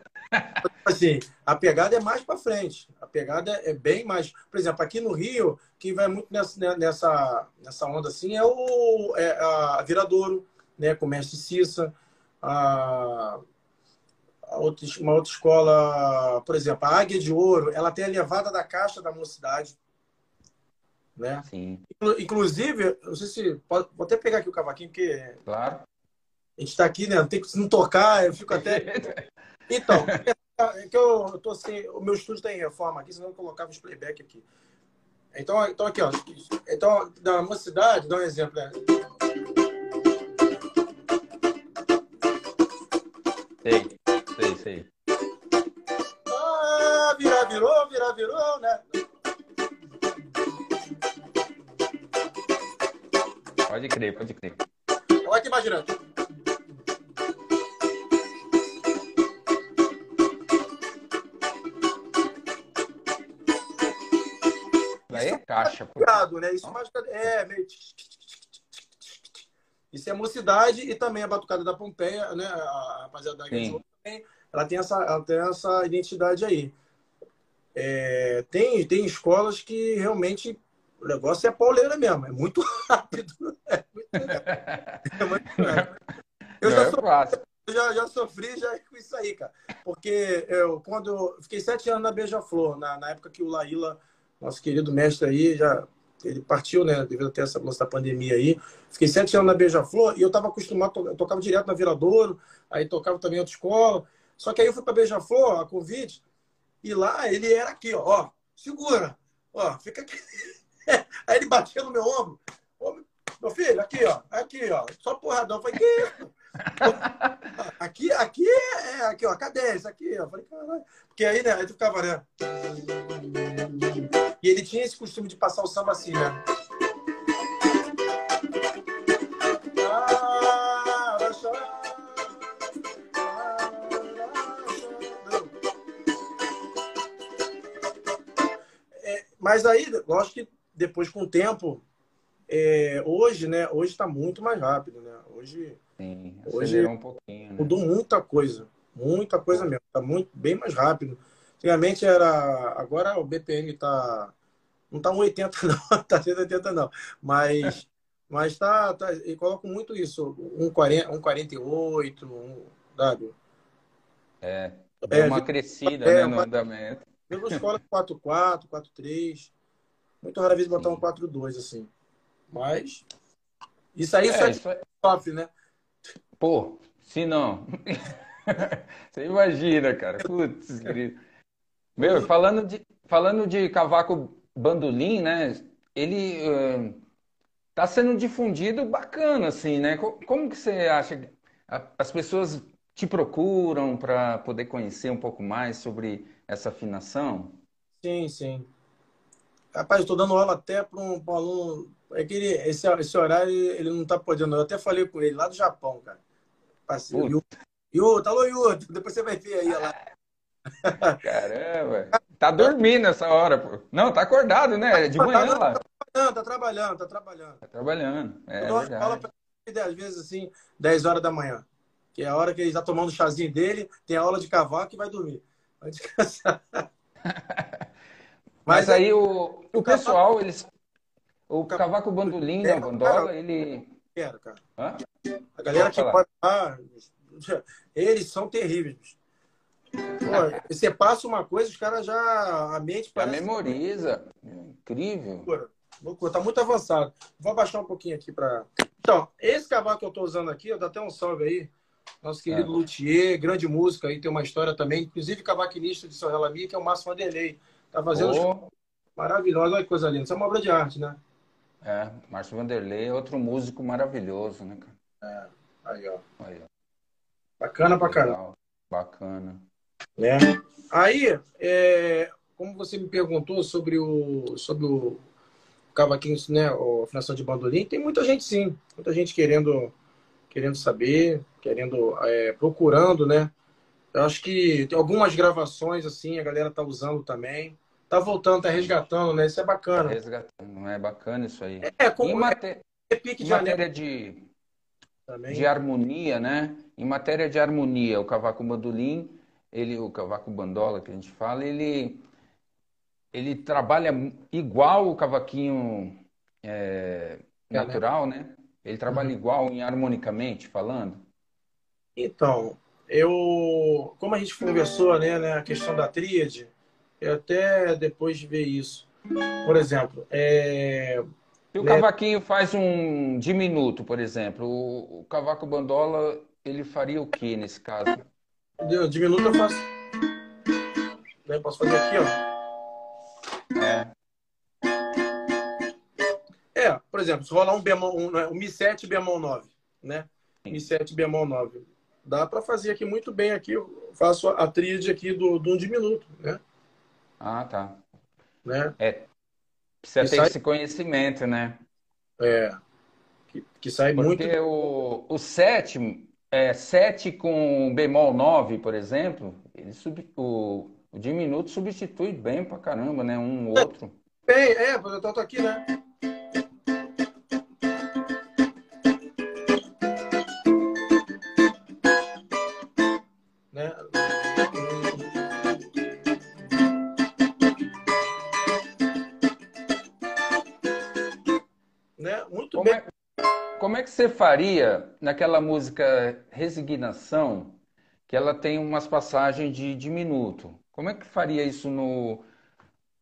Speaker 2: assim, a pegada é mais para frente. A pegada é bem mais. Por exemplo, aqui no Rio, quem vai muito nessa, né, nessa, nessa onda assim é, o, é a Viradouro, né? Com o Mestre Cissa. A, a outra, uma outra escola, por exemplo, a Águia de Ouro, ela tem a levada da caixa da mocidade. Né?
Speaker 1: Sim.
Speaker 2: Inclusive, não sei se. Pode, vou até pegar aqui o cavaquinho, porque.
Speaker 1: Claro.
Speaker 2: A gente está aqui, né? Não tem que não tocar, eu fico até. Então, é que eu, eu tô assim, o meu estúdio está em reforma aqui, senão eu colocava os playback aqui. Então, então aqui, ó. Então, da mocidade, dá um exemplo, né?
Speaker 1: Sei, sei, sei.
Speaker 2: Ah, virar, virou, virar, virou, né?
Speaker 1: Pode crer, pode crer.
Speaker 2: Olha aqui, imaginando.
Speaker 1: Caixa.
Speaker 2: né? Isso mais é meio isso é mocidade e também a batucada da Pompeia, né? A rapaziada da também, ela tem essa, ela tem essa identidade aí. É, tem, tem escolas que realmente o negócio é pauleira mesmo, é muito rápido. É muito, é muito rápido. Eu já, é sofri, já, já, sofri já com isso aí, cara. Porque eu, quando eu fiquei sete anos na Beija-Flor, na, na época que o Laíla, nosso querido mestre aí, já ele partiu, né, devido até essa nossa pandemia aí. Fiquei sete anos na Beija-Flor e eu estava acostumado, eu tocava direto na Viradouro, aí tocava também em outra escola. Só que aí eu fui para Beija-Flor, a convite, e lá ele era aqui, ó, ó segura, ó, fica aqui. aí ele batia no meu ombro. Meu filho, aqui, ó, aqui, ó, só porradão. Eu falei, que isso? Aqui, aqui é, aqui, ó, cadência, aqui, ó. Falei, caralho. Porque aí, né, aí tu ficava, né? E ele tinha esse costume de passar o samba assim, né? É, mas aí, lógico que depois com o tempo, é, hoje, né? Hoje está muito mais rápido, né? Hoje,
Speaker 1: Sim, hoje um pouquinho. Né?
Speaker 2: Mudou muita coisa, muita coisa mesmo. Está muito bem mais rápido. Antigamente era, agora o BPM está não está 1,80 não, está 180 não, mas mas tá, tá e coloco muito isso, 1,48, um, sabe?
Speaker 1: É, deu é, uma crescida é, né, no andamento.
Speaker 2: Mesmo escola 4,4, 4,3. Muito rara vez botar Sim. um 4,2 assim. Mas isso aí é, isso é... sofre, né?
Speaker 1: Pô, se não. Você imagina, cara. Putz, Meu, falando de, falando de cavaco bandolim, né? Ele está uh, sendo difundido bacana, assim, né? Como que você acha que as pessoas te procuram para poder conhecer um pouco mais sobre essa afinação?
Speaker 2: Sim, sim. Rapaz, estou dando aula até para um, um, aluno. É que ele, esse, esse horário ele não está podendo. Eu até falei com ele lá do Japão, cara. Parceiro. Yu, tá alô, Yu. Depois você vai ver aí lá.
Speaker 1: Caramba. Tá dormindo essa hora, pô. Não, tá acordado, né? De manhã
Speaker 2: tá, lá. Tá trabalhando, tá trabalhando, tá trabalhando.
Speaker 1: Tá trabalhando. É, eu verdade. aula pra
Speaker 2: ele, às vezes, assim, 10 horas da manhã. Que é a hora que ele está tomando o chazinho dele, tem a aula de cavaco e vai dormir. Vai descansar.
Speaker 1: Mas, Mas aí o, o pessoal, eles. O cavaco bandolim da bandola, ele.
Speaker 2: Quero, cara. Hã? A galera que pode lá, eles são terríveis. Pô, você passa uma coisa, os caras já. A mente.
Speaker 1: Já memoriza. Incrível.
Speaker 2: Loucura. Loucura. Tá muito avançado. Vou abaixar um pouquinho aqui para. Então, esse cavaco que eu tô usando aqui, eu dou até um salve aí. Nosso querido é. Luthier, grande música aí, tem uma história também. Inclusive, cavaquinista de São Relami, que é o Márcio Vanderlei. Tá fazendo oh. maravilhosa, olha que coisa linda. Isso é uma obra de arte, né?
Speaker 1: É, Márcio Vanderlei é outro músico maravilhoso, né, cara?
Speaker 2: É, aí, ó. Aí, ó. Bacana pra caramba.
Speaker 1: Bacana.
Speaker 2: Né? Aí, é, como você me perguntou sobre o, sobre o cavaquinho, né, a afinação de bandolim, tem muita gente sim, muita gente querendo, querendo saber, querendo, é, procurando, né? Eu acho que tem algumas gravações assim, a galera tá usando também. Tá voltando, tá resgatando, né? Isso é bacana.
Speaker 1: Resgatando, é bacana isso aí.
Speaker 2: É, como
Speaker 1: em, maté... é, em matéria de, de harmonia, né? Em matéria de harmonia, o cavaco bandolim ele, o cavaco bandola que a gente fala, ele, ele trabalha igual o cavaquinho é, natural, né? Ele trabalha uhum. igual em harmonicamente falando.
Speaker 2: Então, eu, como a gente conversou, né, né a questão da tríade, eu até depois de ver isso. Por exemplo, é,
Speaker 1: se o né? cavaquinho faz um diminuto, por exemplo, o, o cavaco bandola ele faria o que nesse caso?
Speaker 2: Diminuto eu faço. Né? Posso fazer aqui, ó. É. É, por exemplo, se rolar um bemol, um, um Mi7 bemol 9, né? Mi7 bemol 9. Dá para fazer aqui muito bem aqui. Eu faço a tríade aqui do, do um diminuto, né?
Speaker 1: Ah, tá.
Speaker 2: Né?
Speaker 1: É. Precisa que ter sai... esse conhecimento, né?
Speaker 2: É. Que, que sai
Speaker 1: Porque
Speaker 2: muito. Porque
Speaker 1: o, o sétimo, é, 7 com bemol 9, por exemplo, ele sub, o, o diminuto substitui bem pra caramba, né? Um outro.
Speaker 2: Bem, é, eu tô aqui, né? né? né? Muito
Speaker 1: como
Speaker 2: bem.
Speaker 1: É, como é que você faria naquela música Resignação, que ela tem umas passagens de, de minuto? Como é que faria isso no,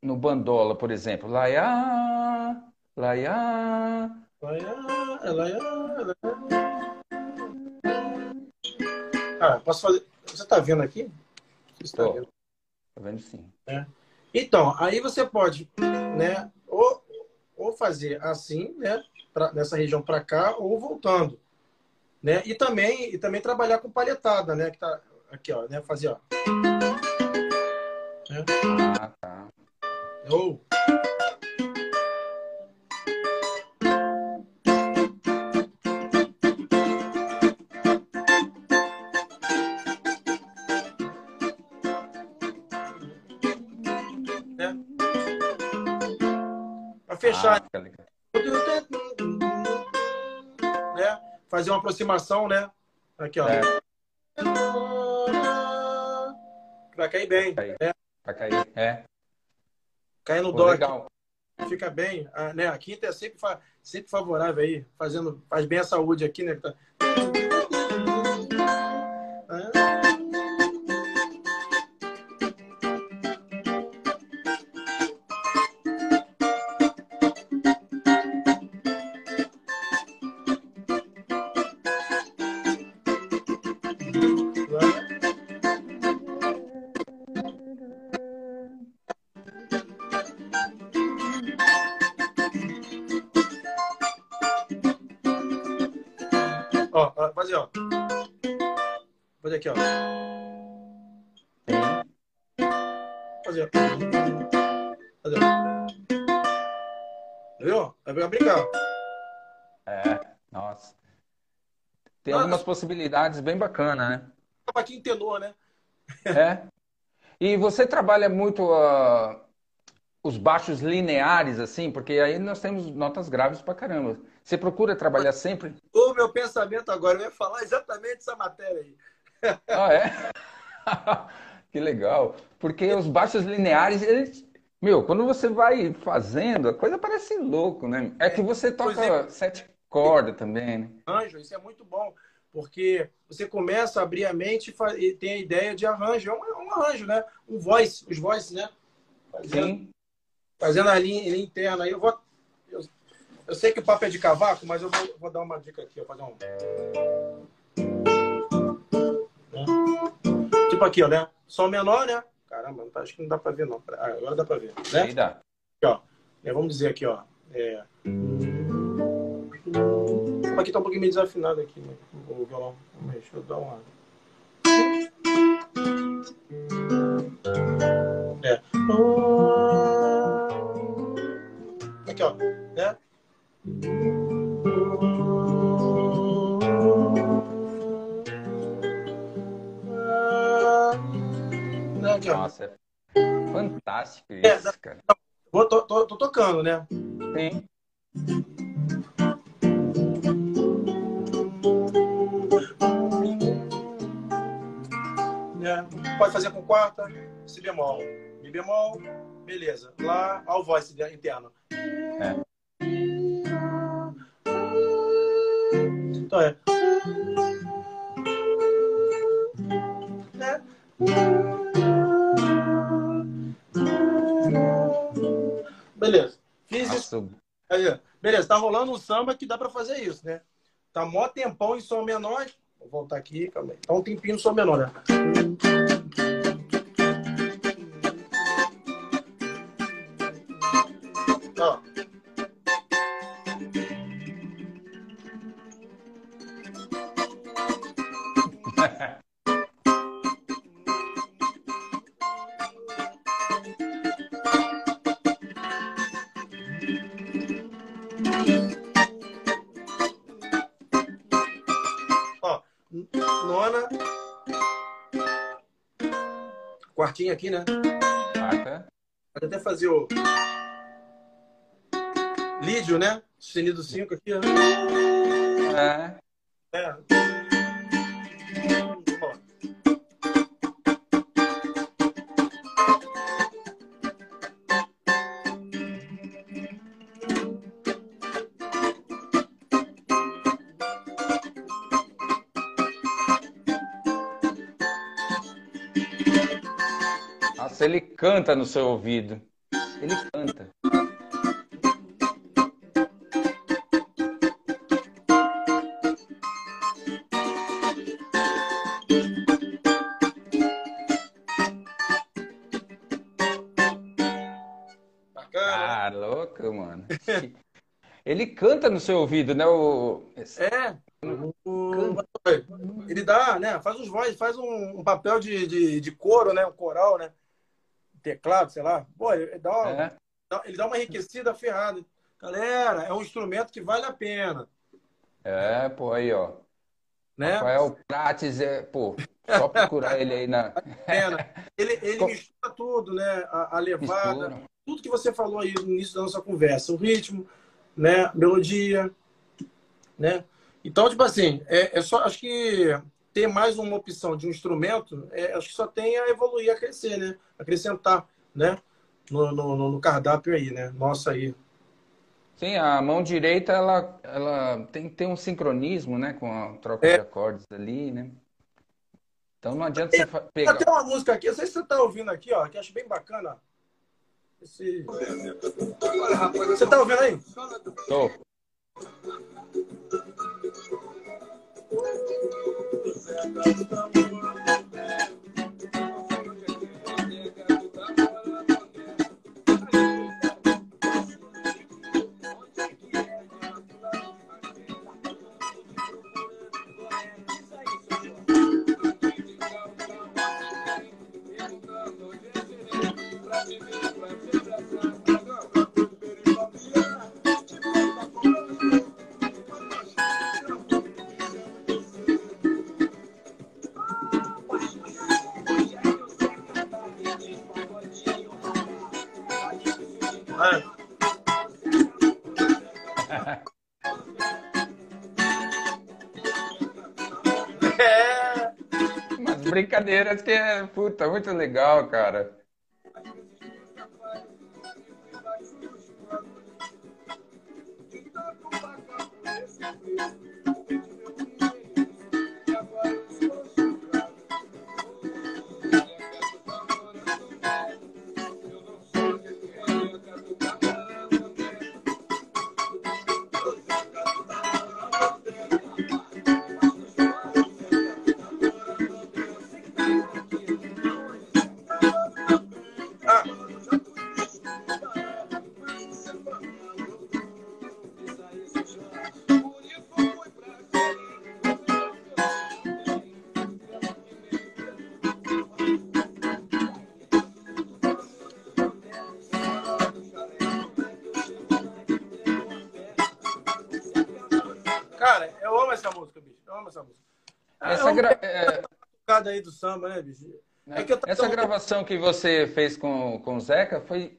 Speaker 1: no Bandola, por exemplo? Laiá, laiá.
Speaker 2: Laiá, laiá, laiá. Ah, posso fazer. Você está vendo aqui? Você está
Speaker 1: vendo? Tá vendo sim.
Speaker 2: É. Então, aí você pode, né, ou fazer assim, né, pra, nessa região para cá, ou voltando, né? E também, e também trabalhar com palhetada, né, que tá aqui, ó, né, fazer, ó.
Speaker 1: Ah, tá.
Speaker 2: Ou. Ah, né? Fazer uma aproximação, né? Aqui, ó. É. Vai cair bem.
Speaker 1: Vai cair, né? Vai cair. é.
Speaker 2: Cair no dó. Legal. Fica bem. A, né? A quinta é sempre, sempre favorável aí. Fazendo, faz bem a saúde aqui, né? Tá... aqui, ó. Fazer. Fazer. Viu? Vai brincar.
Speaker 1: É, nossa. Tem algumas possibilidades bem bacanas, né?
Speaker 2: Pra quem tenor, né?
Speaker 1: É. E você trabalha muito uh, os baixos lineares, assim, porque aí nós temos notas graves pra caramba. Você procura trabalhar sempre?
Speaker 2: O meu pensamento agora, eu ia falar exatamente essa matéria aí.
Speaker 1: Ah, é? que legal. Porque os baixos lineares, eles. Meu, quando você vai fazendo, a coisa parece louco, né? É que você toca é. sete cordas também, né?
Speaker 2: Arranjo, isso é muito bom, porque você começa a abrir a mente e, tem a ideia de arranjo. É um, é um, arranjo, né? Um voice, os voices, né?
Speaker 1: Fazendo, Sim.
Speaker 2: Fazendo a linha, linha interna. Aí eu vou. Eu, sei que o papo é de cavaco, mas eu vou, vou dar uma dica aqui. Vou fazer um. Tipo aqui, ó, né? Sol menor, né? Caramba, acho que não dá pra ver, não. Ah, agora dá pra ver, né?
Speaker 1: Aí dá.
Speaker 2: Aqui, ó. É, vamos dizer aqui, ó. É... Aqui tá um pouquinho meio desafinado aqui, né? O violão. Deixa eu dar uma... É. Aqui, ó. Né?
Speaker 1: Nossa, é fantástico isso, é, cara.
Speaker 2: Tô, tô, tô, tô tocando, né?
Speaker 1: Sim.
Speaker 2: É, pode fazer com quarta, si bemol, mi bemol, beleza. Lá, ao voice interno.
Speaker 1: É.
Speaker 2: Então é. é. Beleza. Fiz isso. Aí, beleza, tá rolando um samba que dá para fazer isso, né? Tá mó tempão em som menor. Vou voltar aqui, calma aí. Tá um tempinho em som menor, né? aqui, né? Pode até fazer o. Lídio, né? Sustenido 5 aqui, ó.
Speaker 1: É. É. Ele canta no seu ouvido. Ele canta. Ah, louco, mano. Ele canta no seu ouvido, né? O...
Speaker 2: É. O... Ele dá, né? Faz os vozes, faz um, um papel de, de, de, coro, né? Um coral, né? Teclado, sei lá. Pô, ele dá, uma, é. ele dá uma enriquecida ferrada. Galera, é um instrumento que vale a pena.
Speaker 1: É, pô, aí, ó. Né? Rafael Prates, é, pô, só procurar ele aí na.
Speaker 2: Ele, ele mistura tudo, né? A, a levada, mistura. tudo que você falou aí no início da nossa conversa. O ritmo, né? Melodia, né? Então, tipo assim, é, é só, acho que ter mais uma opção de um instrumento, é, acho que só tem a evoluir, a crescer, né? Acrescentar, né? No, no, no cardápio aí, né? Nossa aí.
Speaker 1: Sim, a mão direita, ela, ela tem que ter um sincronismo, né? Com a troca é. de acordes ali, né? Então não adianta
Speaker 2: tem,
Speaker 1: você
Speaker 2: pegar... Tem uma música aqui, não sei se você está ouvindo aqui, ó, que eu acho bem bacana. Esse... Você está ouvindo aí?
Speaker 1: Tô. Thank you. Brincadeiras que é, puta, muito legal, cara.
Speaker 2: Aí do samba, né, bicho?
Speaker 1: É que Essa gravação que você fez com, com o Zeca foi,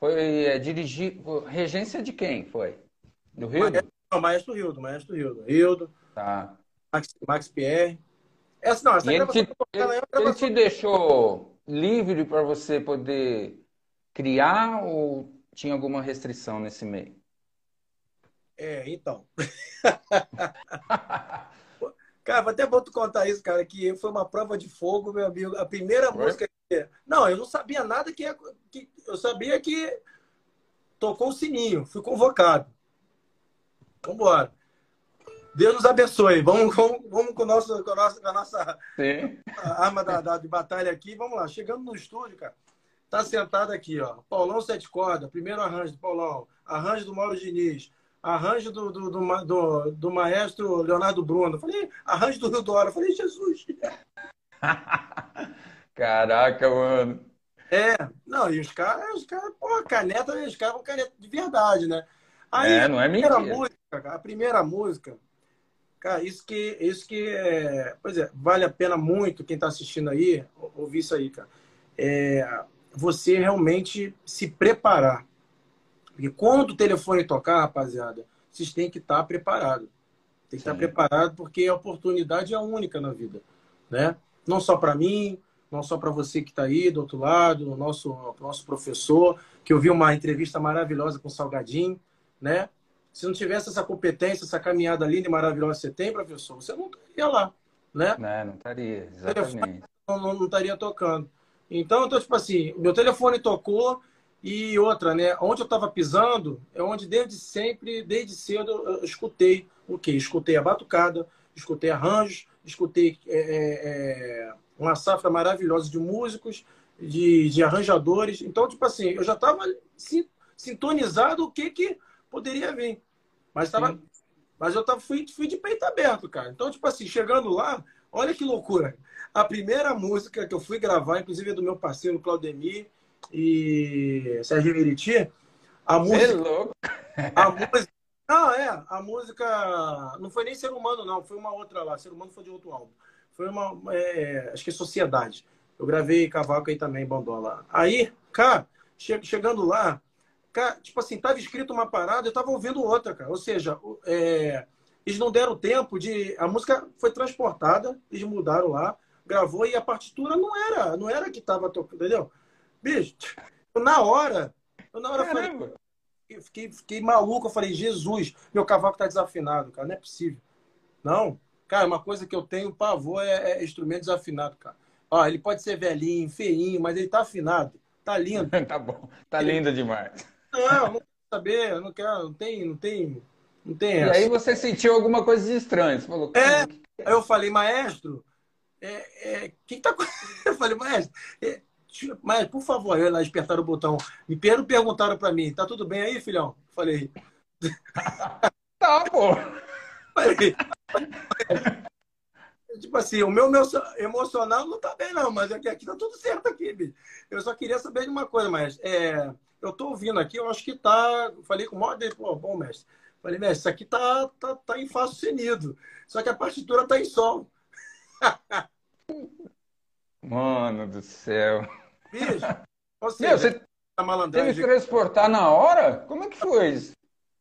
Speaker 1: foi é, dirigir. Regência de quem foi? Do Rio?
Speaker 2: Não, Maestro Rildo, Maestro Rildo. Rildo. Tá. Max, Max Pierre. Essa, não, essa
Speaker 1: e ele, te, ele, é ele te deixou livre para você poder criar ou tinha alguma restrição nesse meio?
Speaker 2: É, então. Cara, vou até bom tu contar isso, cara, que foi uma prova de fogo, meu amigo. A primeira foi? música. Que... Não, eu não sabia nada que, que. Eu sabia que tocou o sininho, fui convocado. Vamos embora. Deus nos abençoe. Vamos, vamos, vamos com, o nosso, com a nossa, com a nossa arma da, da, de batalha aqui. Vamos lá. Chegando no estúdio, cara. Tá sentado aqui, ó. Paulão Sete Cordas, primeiro arranjo do Paulão. Arranjo do Mauro Diniz arranjo do, do, do, do, do maestro Leonardo Bruno. falei, arranjo do Rio do Hora. falei, Jesus.
Speaker 1: Caraca, mano.
Speaker 2: É, não, e os caras, os caras, pô, caneta, os caras vão caneta de verdade, né?
Speaker 1: Aí, é, não é mentira.
Speaker 2: A primeira música, a primeira música, cara, isso que, isso que é, pois é, vale a pena muito quem tá assistindo aí, ouvir isso aí, cara. É, você realmente se preparar Porque quando o telefone tocar, rapaziada, vocês têm que estar preparados. Tem que Sim. estar preparado porque a oportunidade é única na vida, né? Não só para mim, não só para você que está aí do outro lado, o nosso, nosso professor, que eu vi uma entrevista maravilhosa com o Salgadinho, né? Se não tivesse essa competência, essa caminhada linda e maravilhosa que você tem, professor, você não estaria lá, né?
Speaker 1: Não, não estaria, exatamente.
Speaker 2: Não, não, não estaria tocando. Então, então, tipo assim, meu telefone tocou e outra, né? Onde eu estava pisando é onde desde sempre, desde cedo, eu escutei o quê? Escutei a batucada, escutei arranjos, escutei é, é, é uma safra maravilhosa de músicos, de, de arranjadores. Então, tipo assim, eu já estava sintonizado o que, que poderia vir. Mas, tava, mas eu tava, fui, fui de peito aberto, cara. Então, tipo assim, chegando lá, olha que loucura. A primeira música que eu fui gravar, inclusive é do meu parceiro Claudemir e Sérgio Meriti, a música. É louco. A música. Não, é, a música. Não foi nem ser humano, não, foi uma outra lá. Ser humano foi de outro álbum. Foi uma. É, acho que é Sociedade. Eu gravei cavaco aí também, Bandola. Aí, cara, che chegando lá, cara, tipo assim, tava escrito uma parada, eu tava ouvindo outra, cara. Ou seja, é, eles não deram tempo de. A música foi transportada, eles mudaram lá, gravou e a partitura não era, não era que tava tocando, entendeu? Bicho, eu, na hora, eu na hora Caramba. falei. Eu fiquei, fiquei maluco, eu falei, Jesus, meu cavaco tá desafinado, cara, não é possível. Não, cara, uma coisa que eu tenho pavor é, é instrumento desafinado, cara. Ó, ele pode ser velhinho, feinho, mas ele tá afinado. Tá lindo.
Speaker 1: tá bom. Tá ele... lindo demais.
Speaker 2: Não, não quero saber, não quero, não tem, não tem, não tem
Speaker 1: essa. E aí você sentiu alguma coisa de estranho, você falou.
Speaker 2: É, aí eu falei, maestro, é, é, que, que tá Eu falei, maestro, é, mas por favor, aí lá apertaram o botão. Me perguntaram para mim, tá tudo bem aí, filhão? Falei.
Speaker 1: tá, pô. Falei,
Speaker 2: Tipo assim, o meu, meu emocional não tá bem, não, mas aqui, aqui tá tudo certo aqui, bicho. Eu só queria saber de uma coisa, mas é, eu tô ouvindo aqui, eu acho que tá. Falei com o maior dele, pô, bom, mestre. Falei, mestre, isso aqui tá, tá, tá em Fá sustenido. Só que a partitura tá em Sol.
Speaker 1: Mano do céu.
Speaker 2: Bicho, você, Meu, você
Speaker 1: teve que transportar na hora? Como é que foi isso?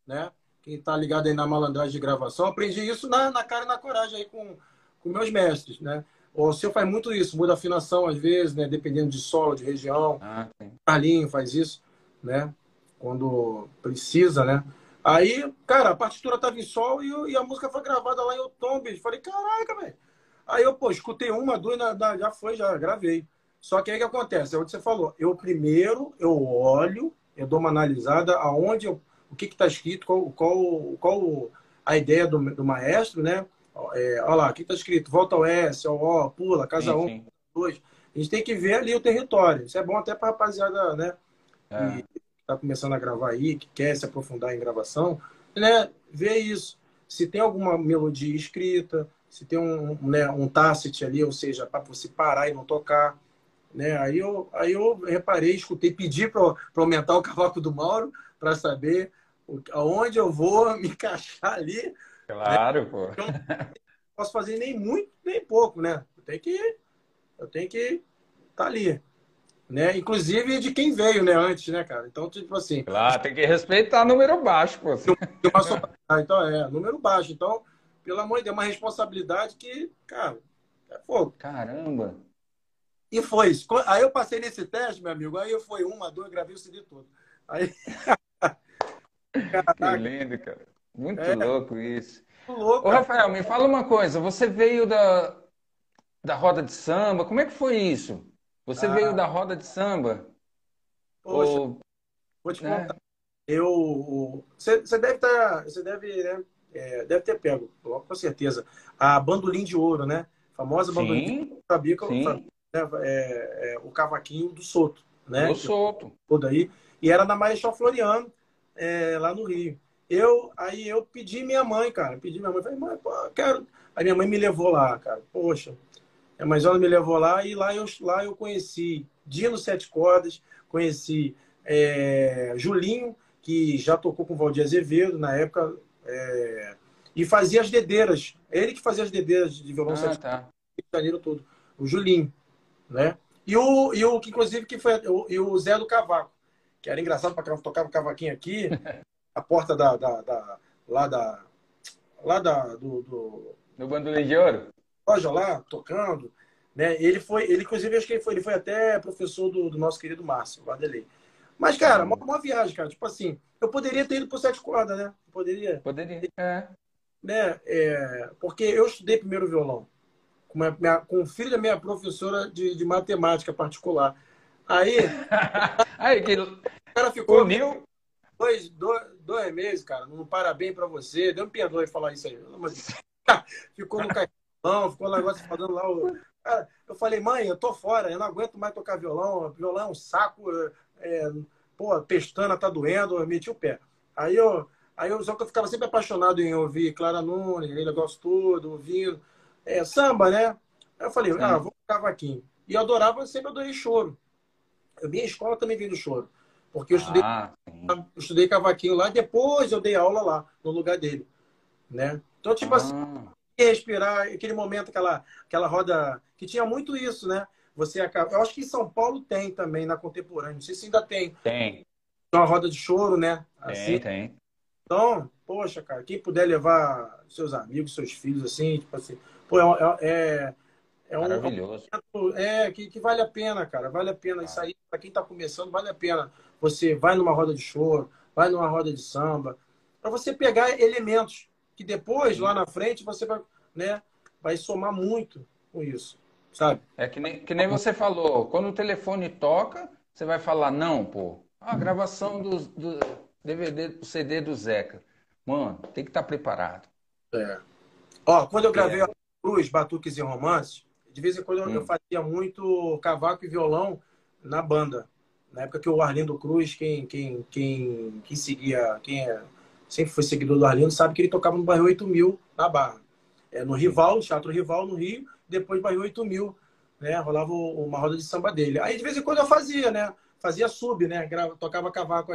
Speaker 2: Né? Quem tá ligado aí na malandragem de gravação, aprendi isso na, na cara e na coragem aí com com meus mestres, né? O seu faz muito isso, muda a afinação às vezes, né? Dependendo de solo, de região. Ah, Carlinho faz isso, né? Quando precisa, né? Aí, cara, a partitura tava em sol e, e a música foi gravada lá em Otombe. Falei, caraca, velho. Aí eu, pô, escutei uma, duas, já foi, já gravei. Só que aí o que acontece? É o que você falou. Eu primeiro, eu olho, eu dou uma analisada aonde, eu, o que está escrito, qual, qual, qual a ideia do, do maestro, né? É, olha lá, aqui está escrito volta ao S, ao O, pula, casa 1, um, 2. A gente tem que ver ali o território. Isso é bom até para rapaziada, né? É. Que está começando a gravar aí, que quer se aprofundar em gravação, né? Ver isso. Se tem alguma melodia escrita, se tem um, né, um tacit ali, ou seja, para você parar e não tocar. Né? Aí, eu, aí eu reparei, escutei, pedi para aumentar o cavaco do Mauro para saber aonde eu vou me encaixar ali
Speaker 1: Claro, pô.
Speaker 2: Então, não posso fazer nem muito, nem pouco, né? Eu tenho que eu tenho que estar tá ali. Né? Inclusive de quem veio, né, antes, né, cara? Então, tipo assim.
Speaker 1: Claro, tem que respeitar número baixo, pô.
Speaker 2: Então, é, número baixo. Então, pelo amor de Deus, uma responsabilidade que, cara, é fogo.
Speaker 1: Caramba!
Speaker 2: E foi isso. Aí eu passei nesse teste, meu amigo. Aí eu fui uma, duas, gravei o CD todo. Aí.
Speaker 1: que lindo, cara. Muito é. louco isso. Louco, Ô, Rafael, me fala uma coisa. Você veio da, da roda de samba. Como é que foi isso? Você ah. veio da roda de samba?
Speaker 2: Poxa, Ou... vou te né? contar. Eu, você, deve estar, tá, você deve, né, é, deve ter pego, com certeza. A bandolim de ouro, né? A famosa bandolim. Sim, sabia que. Eu, é, é, o cavaquinho do Soto, né?
Speaker 1: Do Soto.
Speaker 2: Todo aí. E era na Marechal Floriano, é, lá no Rio. Eu, aí eu pedi minha mãe, cara. Pedi minha mãe, falei, mãe, pô, quero. Aí minha mãe me levou lá, cara. Poxa. Mas ela me levou lá e lá eu, lá eu conheci Dino Sete Cordas, conheci é, Julinho, que já tocou com o Valdir Azevedo na época, é, e fazia as dedeiras. Ele que fazia as dedeiras de violão ah, sete tá. Janeiro todo. O Julinho, né? E o, e o que inclusive que foi o, e o Zé do Cavaco que era engraçado para tocava cavaquinho aqui, a porta da, da, da, lá da lá da do, do
Speaker 1: no bandolim de ouro.
Speaker 2: Loja lá tocando, né? Ele foi, ele inclusive acho que ele foi, ele foi até professor do, do nosso querido Márcio, lá dele. Mas cara, uma, uma, viagem, cara, tipo assim, eu poderia ter ido pro sete cordas, né? Poderia.
Speaker 1: Poderia. É.
Speaker 2: Né? É, porque eu estudei primeiro violão com, minha, com o filho da minha professora de, de matemática particular. Aí,
Speaker 1: aí que...
Speaker 2: o cara ficou
Speaker 1: Uniu?
Speaker 2: Dois, dois, dois meses, cara. Um parabéns para você. Deu um perdoe falar isso aí. Ficou no caixão, ficou o negócio falando lá. O... Cara, eu falei, mãe, eu tô fora, eu não aguento mais tocar violão. Violão é um saco. É, pô, pestana tá doendo. Eu meti o pé. Aí eu, aí eu, só que eu ficava sempre apaixonado em ouvir Clara Nunes, aquele negócio todo, ouvindo. É, samba, né? Aí eu falei, ah, vou cavaquinho. E eu adorava, sempre adorei choro. A minha escola também veio do choro. Porque eu estudei, ah, eu estudei cavaquinho lá, depois eu dei aula lá, no lugar dele. Né? Então, tipo assim, ah. assim, respirar, aquele momento, aquela, aquela roda, que tinha muito isso, né? Você acaba. Eu acho que em São Paulo tem também, na contemporânea. Não sei se ainda tem.
Speaker 1: Tem.
Speaker 2: Uma roda de choro, né?
Speaker 1: Assim. Tem, tem.
Speaker 2: Então, poxa, cara, quem puder levar seus amigos, seus filhos, assim, tipo assim, pô, é, é,
Speaker 1: é um Maravilhoso.
Speaker 2: É, que, que vale a pena, cara. Vale a pena. Isso aí, para quem está começando, vale a pena. Você vai numa roda de choro, vai numa roda de samba, para você pegar elementos que depois, lá na frente, você vai, né, vai somar muito com isso, sabe?
Speaker 1: É que nem, que nem você falou, quando o telefone toca, você vai falar, não, pô, a gravação do, do DVD, do CD do Zeca. Mano, tem que estar tá preparado.
Speaker 2: É. Ó, quando eu gravei é. Cruz, Batuques e Romances, de vez em quando eu, hum. eu fazia muito cavaco e violão na banda. Na época que o Arlindo Cruz, quem, quem, quem, quem seguia, quem é, sempre foi seguidor do Arlindo, sabe que ele tocava no bairro 8000, na Barra. É, no Rival, Teatro Rival, no Rio, depois bairro 8000, né? Rolava uma roda de samba dele. Aí de vez em quando eu fazia, né? Fazia sub, né? Tocava cavaco,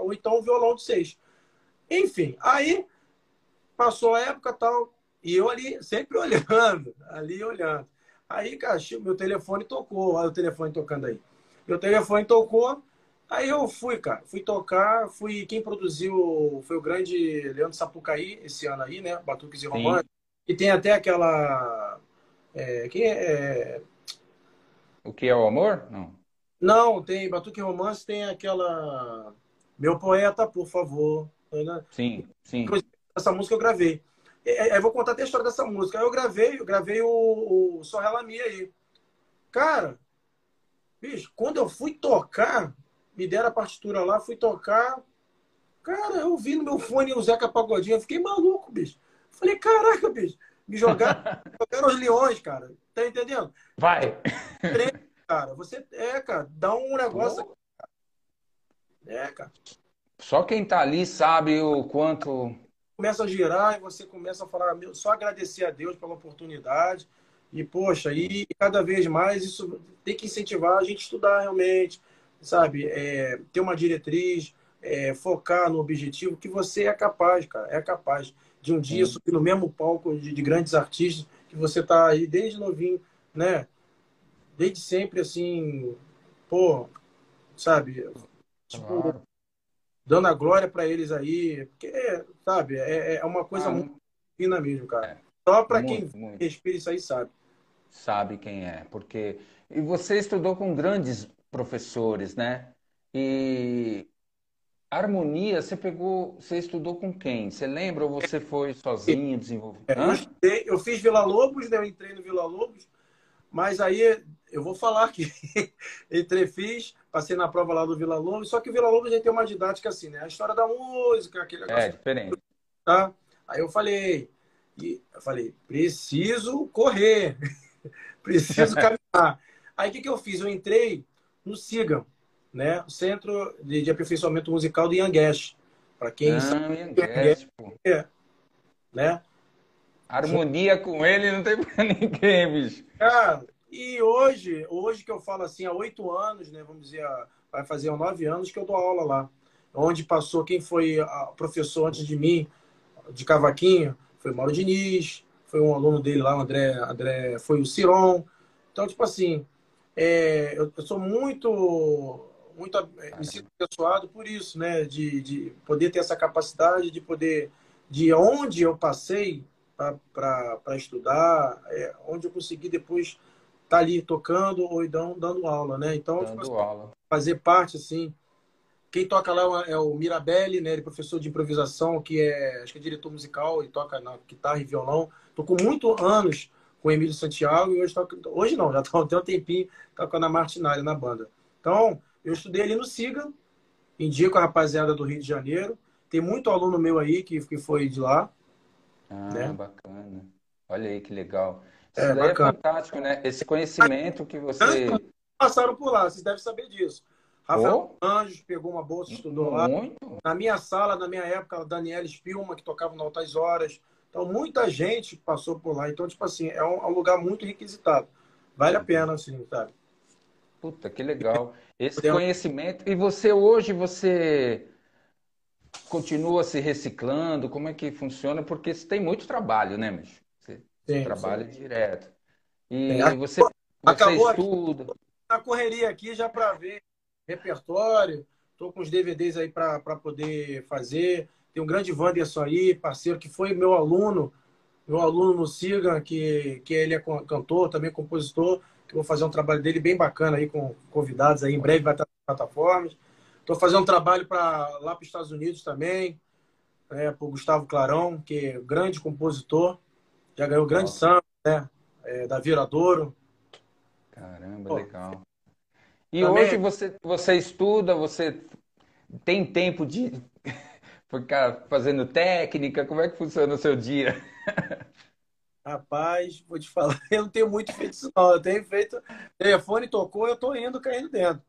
Speaker 2: ou então violão de seis. Enfim, aí passou a época tal, e eu ali sempre olhando, ali olhando. Aí, cara, meu telefone tocou. Olha o telefone tocando aí. Meu telefone tocou. Aí eu fui, cara. Fui tocar. Fui. Quem produziu foi o grande Leandro Sapucaí esse ano aí, né? Batuques e Romance. E tem até aquela. É, quem é, é...
Speaker 1: O que é o amor? Não.
Speaker 2: Não, tem Batuque e Romance, tem aquela. Meu poeta, por favor.
Speaker 1: Né? Sim, sim.
Speaker 2: Essa música eu gravei. É, é, eu vou contar até a história dessa música. Aí eu gravei, eu gravei o, o Sorrelami aí. Cara, bicho, quando eu fui tocar, me deram a partitura lá, fui tocar. Cara, eu vi no meu fone o Zeca Pagodinho, eu fiquei maluco, bicho. Falei, caraca, bicho, me jogaram, jogaram os leões, cara. Tá entendendo?
Speaker 1: Vai.
Speaker 2: Cara, você é, cara, dá um negócio. É, cara.
Speaker 1: Só quem tá ali sabe o quanto
Speaker 2: começa a girar e você começa a falar, meu, só agradecer a Deus pela oportunidade. E, poxa, e cada vez mais isso tem que incentivar a gente a estudar realmente, sabe? É, ter uma diretriz, é, focar no objetivo que você é capaz, cara, é capaz de um dia Sim. subir no mesmo palco de, de grandes artistas que você tá aí desde novinho, né? Desde sempre, assim, pô, sabe? Tipo, claro dando a glória para eles aí, porque, sabe, é, é uma coisa ah, muito fina mesmo, cara. É, Só para quem muito. respira isso aí sabe.
Speaker 1: Sabe quem é, porque e você estudou com grandes professores, né? E harmonia, você pegou, você estudou com quem? Você lembra ou você foi sozinho desenvolver?
Speaker 2: É, eu, eu fiz Vila Lobos, né? eu entrei no Vila Lobos, mas aí eu vou falar que entrei, fiz, passei na prova lá do Vila Lobos, só que o Vila Lobos já tem uma didática assim, né? A história da música, aquele
Speaker 1: é, negócio. É, diferente.
Speaker 2: Tá? Aí eu falei, e eu falei, preciso correr, preciso caminhar. Aí o que, que eu fiz? Eu entrei no SIGAM, né? O Centro de, de Aperfeiçoamento Musical do Yanguesh. Para quem
Speaker 1: ah, sabe. Yanguesh, pô.
Speaker 2: É, né?
Speaker 1: Harmonia com ele não tem pra ninguém, bicho.
Speaker 2: Cara, e hoje, hoje que eu falo assim, há oito anos, né? Vamos dizer, vai fazer nove anos que eu dou aula lá. Onde passou quem foi o professor antes de mim, de cavaquinho, foi Mauro Diniz, foi um aluno dele lá, o André, André foi o Ciron. Então, tipo assim, é, eu, eu, sou muito muito me sinto abençoado por isso, né? De, de poder ter essa capacidade de poder, de onde eu passei para estudar, é, onde eu consegui depois tá ali tocando ou dando, dando aula, né? Então,
Speaker 1: dando tipo, aula.
Speaker 2: fazer parte, assim. Quem toca lá é o Mirabelli, né? Ele é professor de improvisação, que é, acho que é diretor musical e toca na guitarra e violão. Tocou muitos anos com o Emílio Santiago e hoje toca, hoje não, já está tem um tempinho tocando na Martinária na banda. Então, eu estudei ali no SIGA, indico a rapaziada do Rio de Janeiro. Tem muito aluno meu aí que, que foi de lá.
Speaker 1: Ah, né? bacana. Olha aí que legal. Isso é, daí é fantástico, né? Esse conhecimento que você.
Speaker 2: Passaram por lá, vocês devem saber disso. Rafael oh. Anjos pegou uma bolsa, estudou lá. Muito. Na minha sala, na minha época, Daniela Spilma, que tocava no Altas Horas. Então, muita gente passou por lá. Então, tipo assim, é um, é um lugar muito requisitado. Vale a pena, assim, sabe?
Speaker 1: Puta, que legal. Esse conhecimento. E você hoje, você continua se reciclando? Como é que funciona? Porque você tem muito trabalho, né, Micho? Sim, trabalha sim. direto. E você, você Acabou estuda.
Speaker 2: Na correria aqui já para ver repertório. Estou com os DVDs aí para poder fazer. Tem um grande Wanderson aí, parceiro, que foi meu aluno, meu aluno no Siga, que, que ele é cantor, também compositor, que vou fazer um trabalho dele bem bacana aí com convidados aí. Em breve vai estar nas plataformas. Estou fazendo um trabalho para lá para os Estados Unidos também, é, para o Gustavo Clarão, que é grande compositor, já ganhou grande samba, né? É, da Viradouro.
Speaker 1: Caramba, Pô, legal. E também... hoje você, você estuda, você tem tempo de ficar fazendo técnica? Como é que funciona o seu dia?
Speaker 2: Rapaz, vou te falar, eu não tenho muito feito isso, não. Eu tenho feito. Telefone tocou, eu estou indo caindo dentro.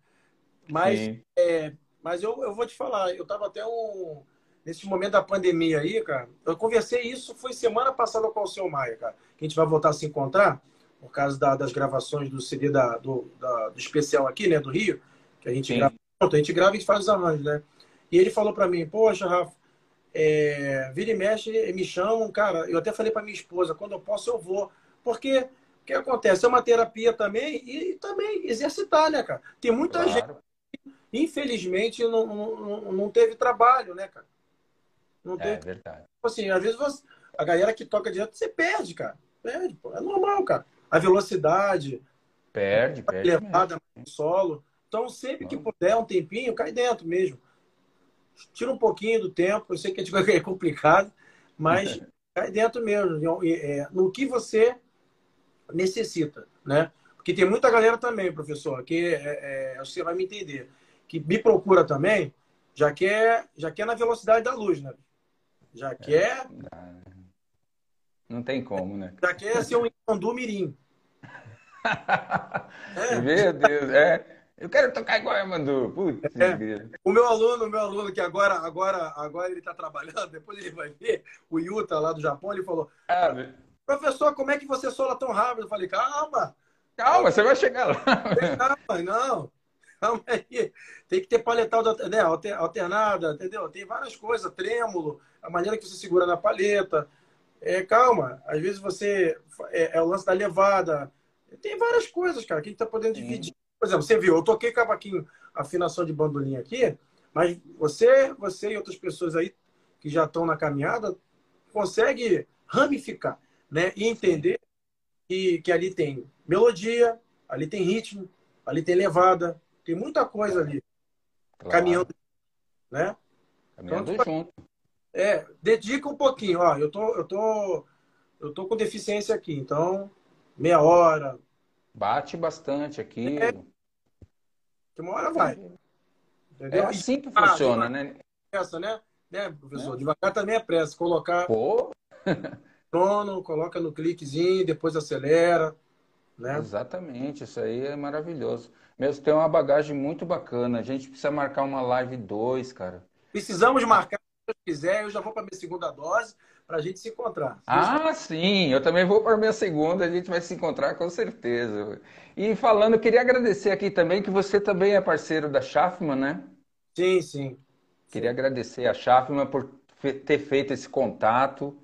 Speaker 2: Mas é, mas eu, eu vou te falar, eu estava até um. Nesse momento da pandemia aí, cara, eu conversei isso, foi semana passada com o seu Maia, cara. Que a gente vai voltar a se encontrar, por causa da, das gravações do CD da, do, da, do especial aqui, né, do Rio, que a gente Sim. grava. A gente grava e faz os arranjos, né? E ele falou para mim, poxa, Rafa, é, vira e mexe, me chamam, cara. Eu até falei para minha esposa, quando eu posso, eu vou. Porque o que acontece? É uma terapia também e, e também exercitar, né, cara? Tem muita claro. gente infelizmente, não, não, não teve trabalho, né, cara?
Speaker 1: Não é teve... É verdade.
Speaker 2: Tipo assim, às vezes você... a galera que toca direto, você perde, cara. Perde, pô. É normal, cara. A velocidade.
Speaker 1: Perde, perde.
Speaker 2: Levada no solo. Então, sempre que puder, um tempinho, cai dentro mesmo. Tira um pouquinho do tempo. Eu sei que é complicado, mas cai dentro mesmo. É, no que você necessita, né? Porque tem muita galera também, professor, que é, é, você vai me entender que me procura também, já quer, já quer na velocidade da luz, né? Já é, quer.
Speaker 1: Não tem como, né?
Speaker 2: Já quer ser um Ipandu Mirim.
Speaker 1: é. Meu Deus, é. Eu quero tocar igual Imandu. Putz,
Speaker 2: é. O meu aluno, o meu aluno, que agora, agora, agora ele está trabalhando, depois ele vai ver, o Yuta lá do Japão, ele falou: ah, Professor, como é que você sola tão rápido? Eu falei, calma.
Speaker 1: Calma, você vai chegar lá.
Speaker 2: Calma, não. Calma aí. Tem que ter paletal né, alternada, entendeu? Tem várias coisas, trêmulo, a maneira que você segura na paleta. É, calma, às vezes você. É, é, o lance da levada. Tem várias coisas, cara, que a gente tá podendo dividir. Por exemplo, você viu, eu toquei cavaquinho, afinação de bandolim aqui, mas você, você e outras pessoas aí que já estão na caminhada consegue ramificar, né? E entender que, que ali tem melodia, ali tem ritmo, ali tem levada, tem muita coisa ali. Claro. Caminhando. Né?
Speaker 1: Caminhando então, tipo, junto.
Speaker 2: É, dedica um pouquinho. Ó, eu tô, eu tô, eu tô com deficiência aqui, então meia hora.
Speaker 1: Bate bastante aqui. É,
Speaker 2: que uma hora vai.
Speaker 1: Entendeu? É assim que ah, funciona, né?
Speaker 2: Pressa, né? né, professor? É. Devagar também é pressa. Colocar. Pô! Trono, coloca no cliquezinho, depois acelera. Né?
Speaker 1: Exatamente, isso aí é maravilhoso. Mesmo tem uma bagagem muito bacana. A gente precisa marcar uma live 2, cara.
Speaker 2: Precisamos marcar, se quiser. Eu já vou para minha segunda dose para a gente se encontrar.
Speaker 1: Ah, sim. Eu também vou para minha segunda. A gente vai se encontrar com certeza. E falando, eu queria agradecer aqui também que você também é parceiro da Schaffman, né?
Speaker 2: Sim, sim.
Speaker 1: Queria sim. agradecer a Schaffman por ter feito esse contato.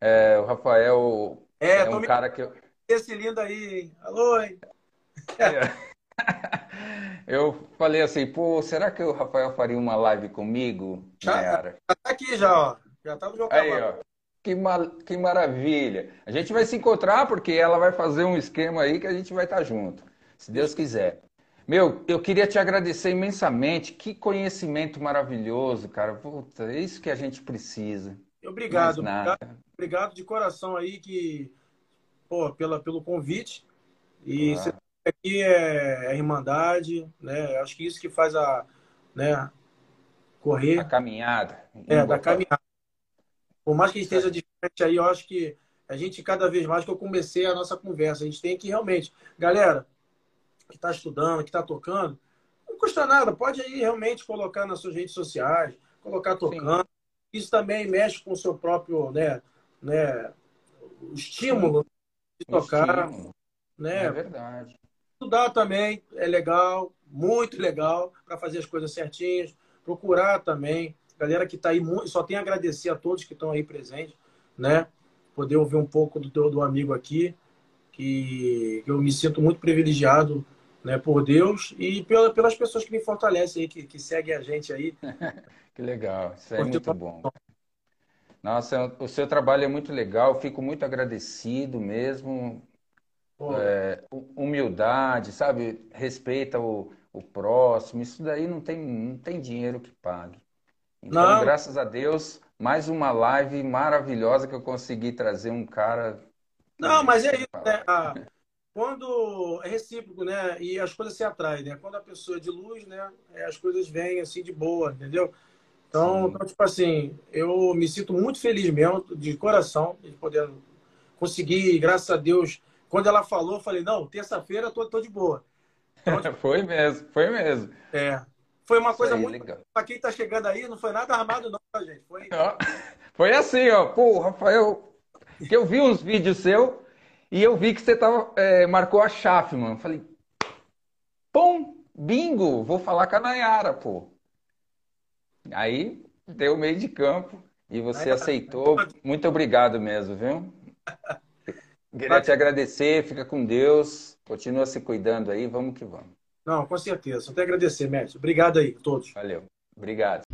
Speaker 1: É, o Rafael é, é um cara que eu...
Speaker 2: Esse lindo aí, hein? Alô, hein?
Speaker 1: É. eu falei assim, pô, será que o Rafael faria uma live comigo?
Speaker 2: Já, já tá aqui já, ó. Já tá no meu
Speaker 1: Aí, ó. Que, ma que maravilha. A gente vai se encontrar porque ela vai fazer um esquema aí que a gente vai estar junto, se Deus quiser. Meu, eu queria te agradecer imensamente. Que conhecimento maravilhoso, cara. Puta, é isso que a gente precisa.
Speaker 2: Obrigado, obrigado, obrigado, de coração aí que, pô, pela, pelo convite. E ah. Aqui é, é Irmandade, né? Acho que isso que faz a, né, correr.
Speaker 1: A caminhada.
Speaker 2: É, da caminhada. Por mais que esteja diferente aí, eu acho que a gente, cada vez mais que eu comecei a nossa conversa, a gente tem que realmente. Galera, que está estudando, que está tocando, não custa nada. Pode aí realmente colocar nas suas redes sociais, colocar tocando. Sim. Isso também mexe com o seu próprio, né, né, o estímulo Sim. de tocar. Estímulo. Né?
Speaker 1: É verdade.
Speaker 2: Estudar também é legal, muito legal, para fazer as coisas certinhas. Procurar também. Galera que está aí, só tem a agradecer a todos que estão aí presentes, né? Poder ouvir um pouco do teu do amigo aqui, que eu me sinto muito privilegiado né, por Deus e pela, pelas pessoas que me fortalecem aí, que, que seguem a gente aí.
Speaker 1: que legal, isso é muito bom. Nossa, o seu trabalho é muito legal, fico muito agradecido mesmo. É, humildade, sabe? Respeita o, o próximo, isso daí não tem, não tem dinheiro que pague. Então, não. graças a Deus, mais uma live maravilhosa que eu consegui trazer um cara.
Speaker 2: Não, mas é isso, né? quando é recíproco, né? E as coisas se atraem, né? Quando a pessoa é de luz, né? É, as coisas vêm assim de boa, entendeu? Então, então, tipo assim, eu me sinto muito feliz mesmo, de coração, de poder conseguir, graças a Deus. Quando ela falou, eu falei, não, terça-feira eu tô, tô de boa.
Speaker 1: Então, tipo, foi mesmo, foi mesmo.
Speaker 2: É. Foi uma coisa aí, muito. Para quem tá chegando aí, não foi nada armado, não, tá, gente. Foi,
Speaker 1: foi assim, ó. Pô, Rafael, que eu vi uns vídeos seus e eu vi que você tava, é, marcou a chave, mano. Falei, pum, bingo, vou falar com a Nayara, pô. Aí deu meio de campo e você aceitou. Muito obrigado mesmo, viu? Queria te agradecer, fica com Deus, continua se cuidando aí, vamos que vamos.
Speaker 2: Não, com certeza. Só até agradecer, Mestre. Obrigado aí a todos.
Speaker 1: Valeu. Obrigado.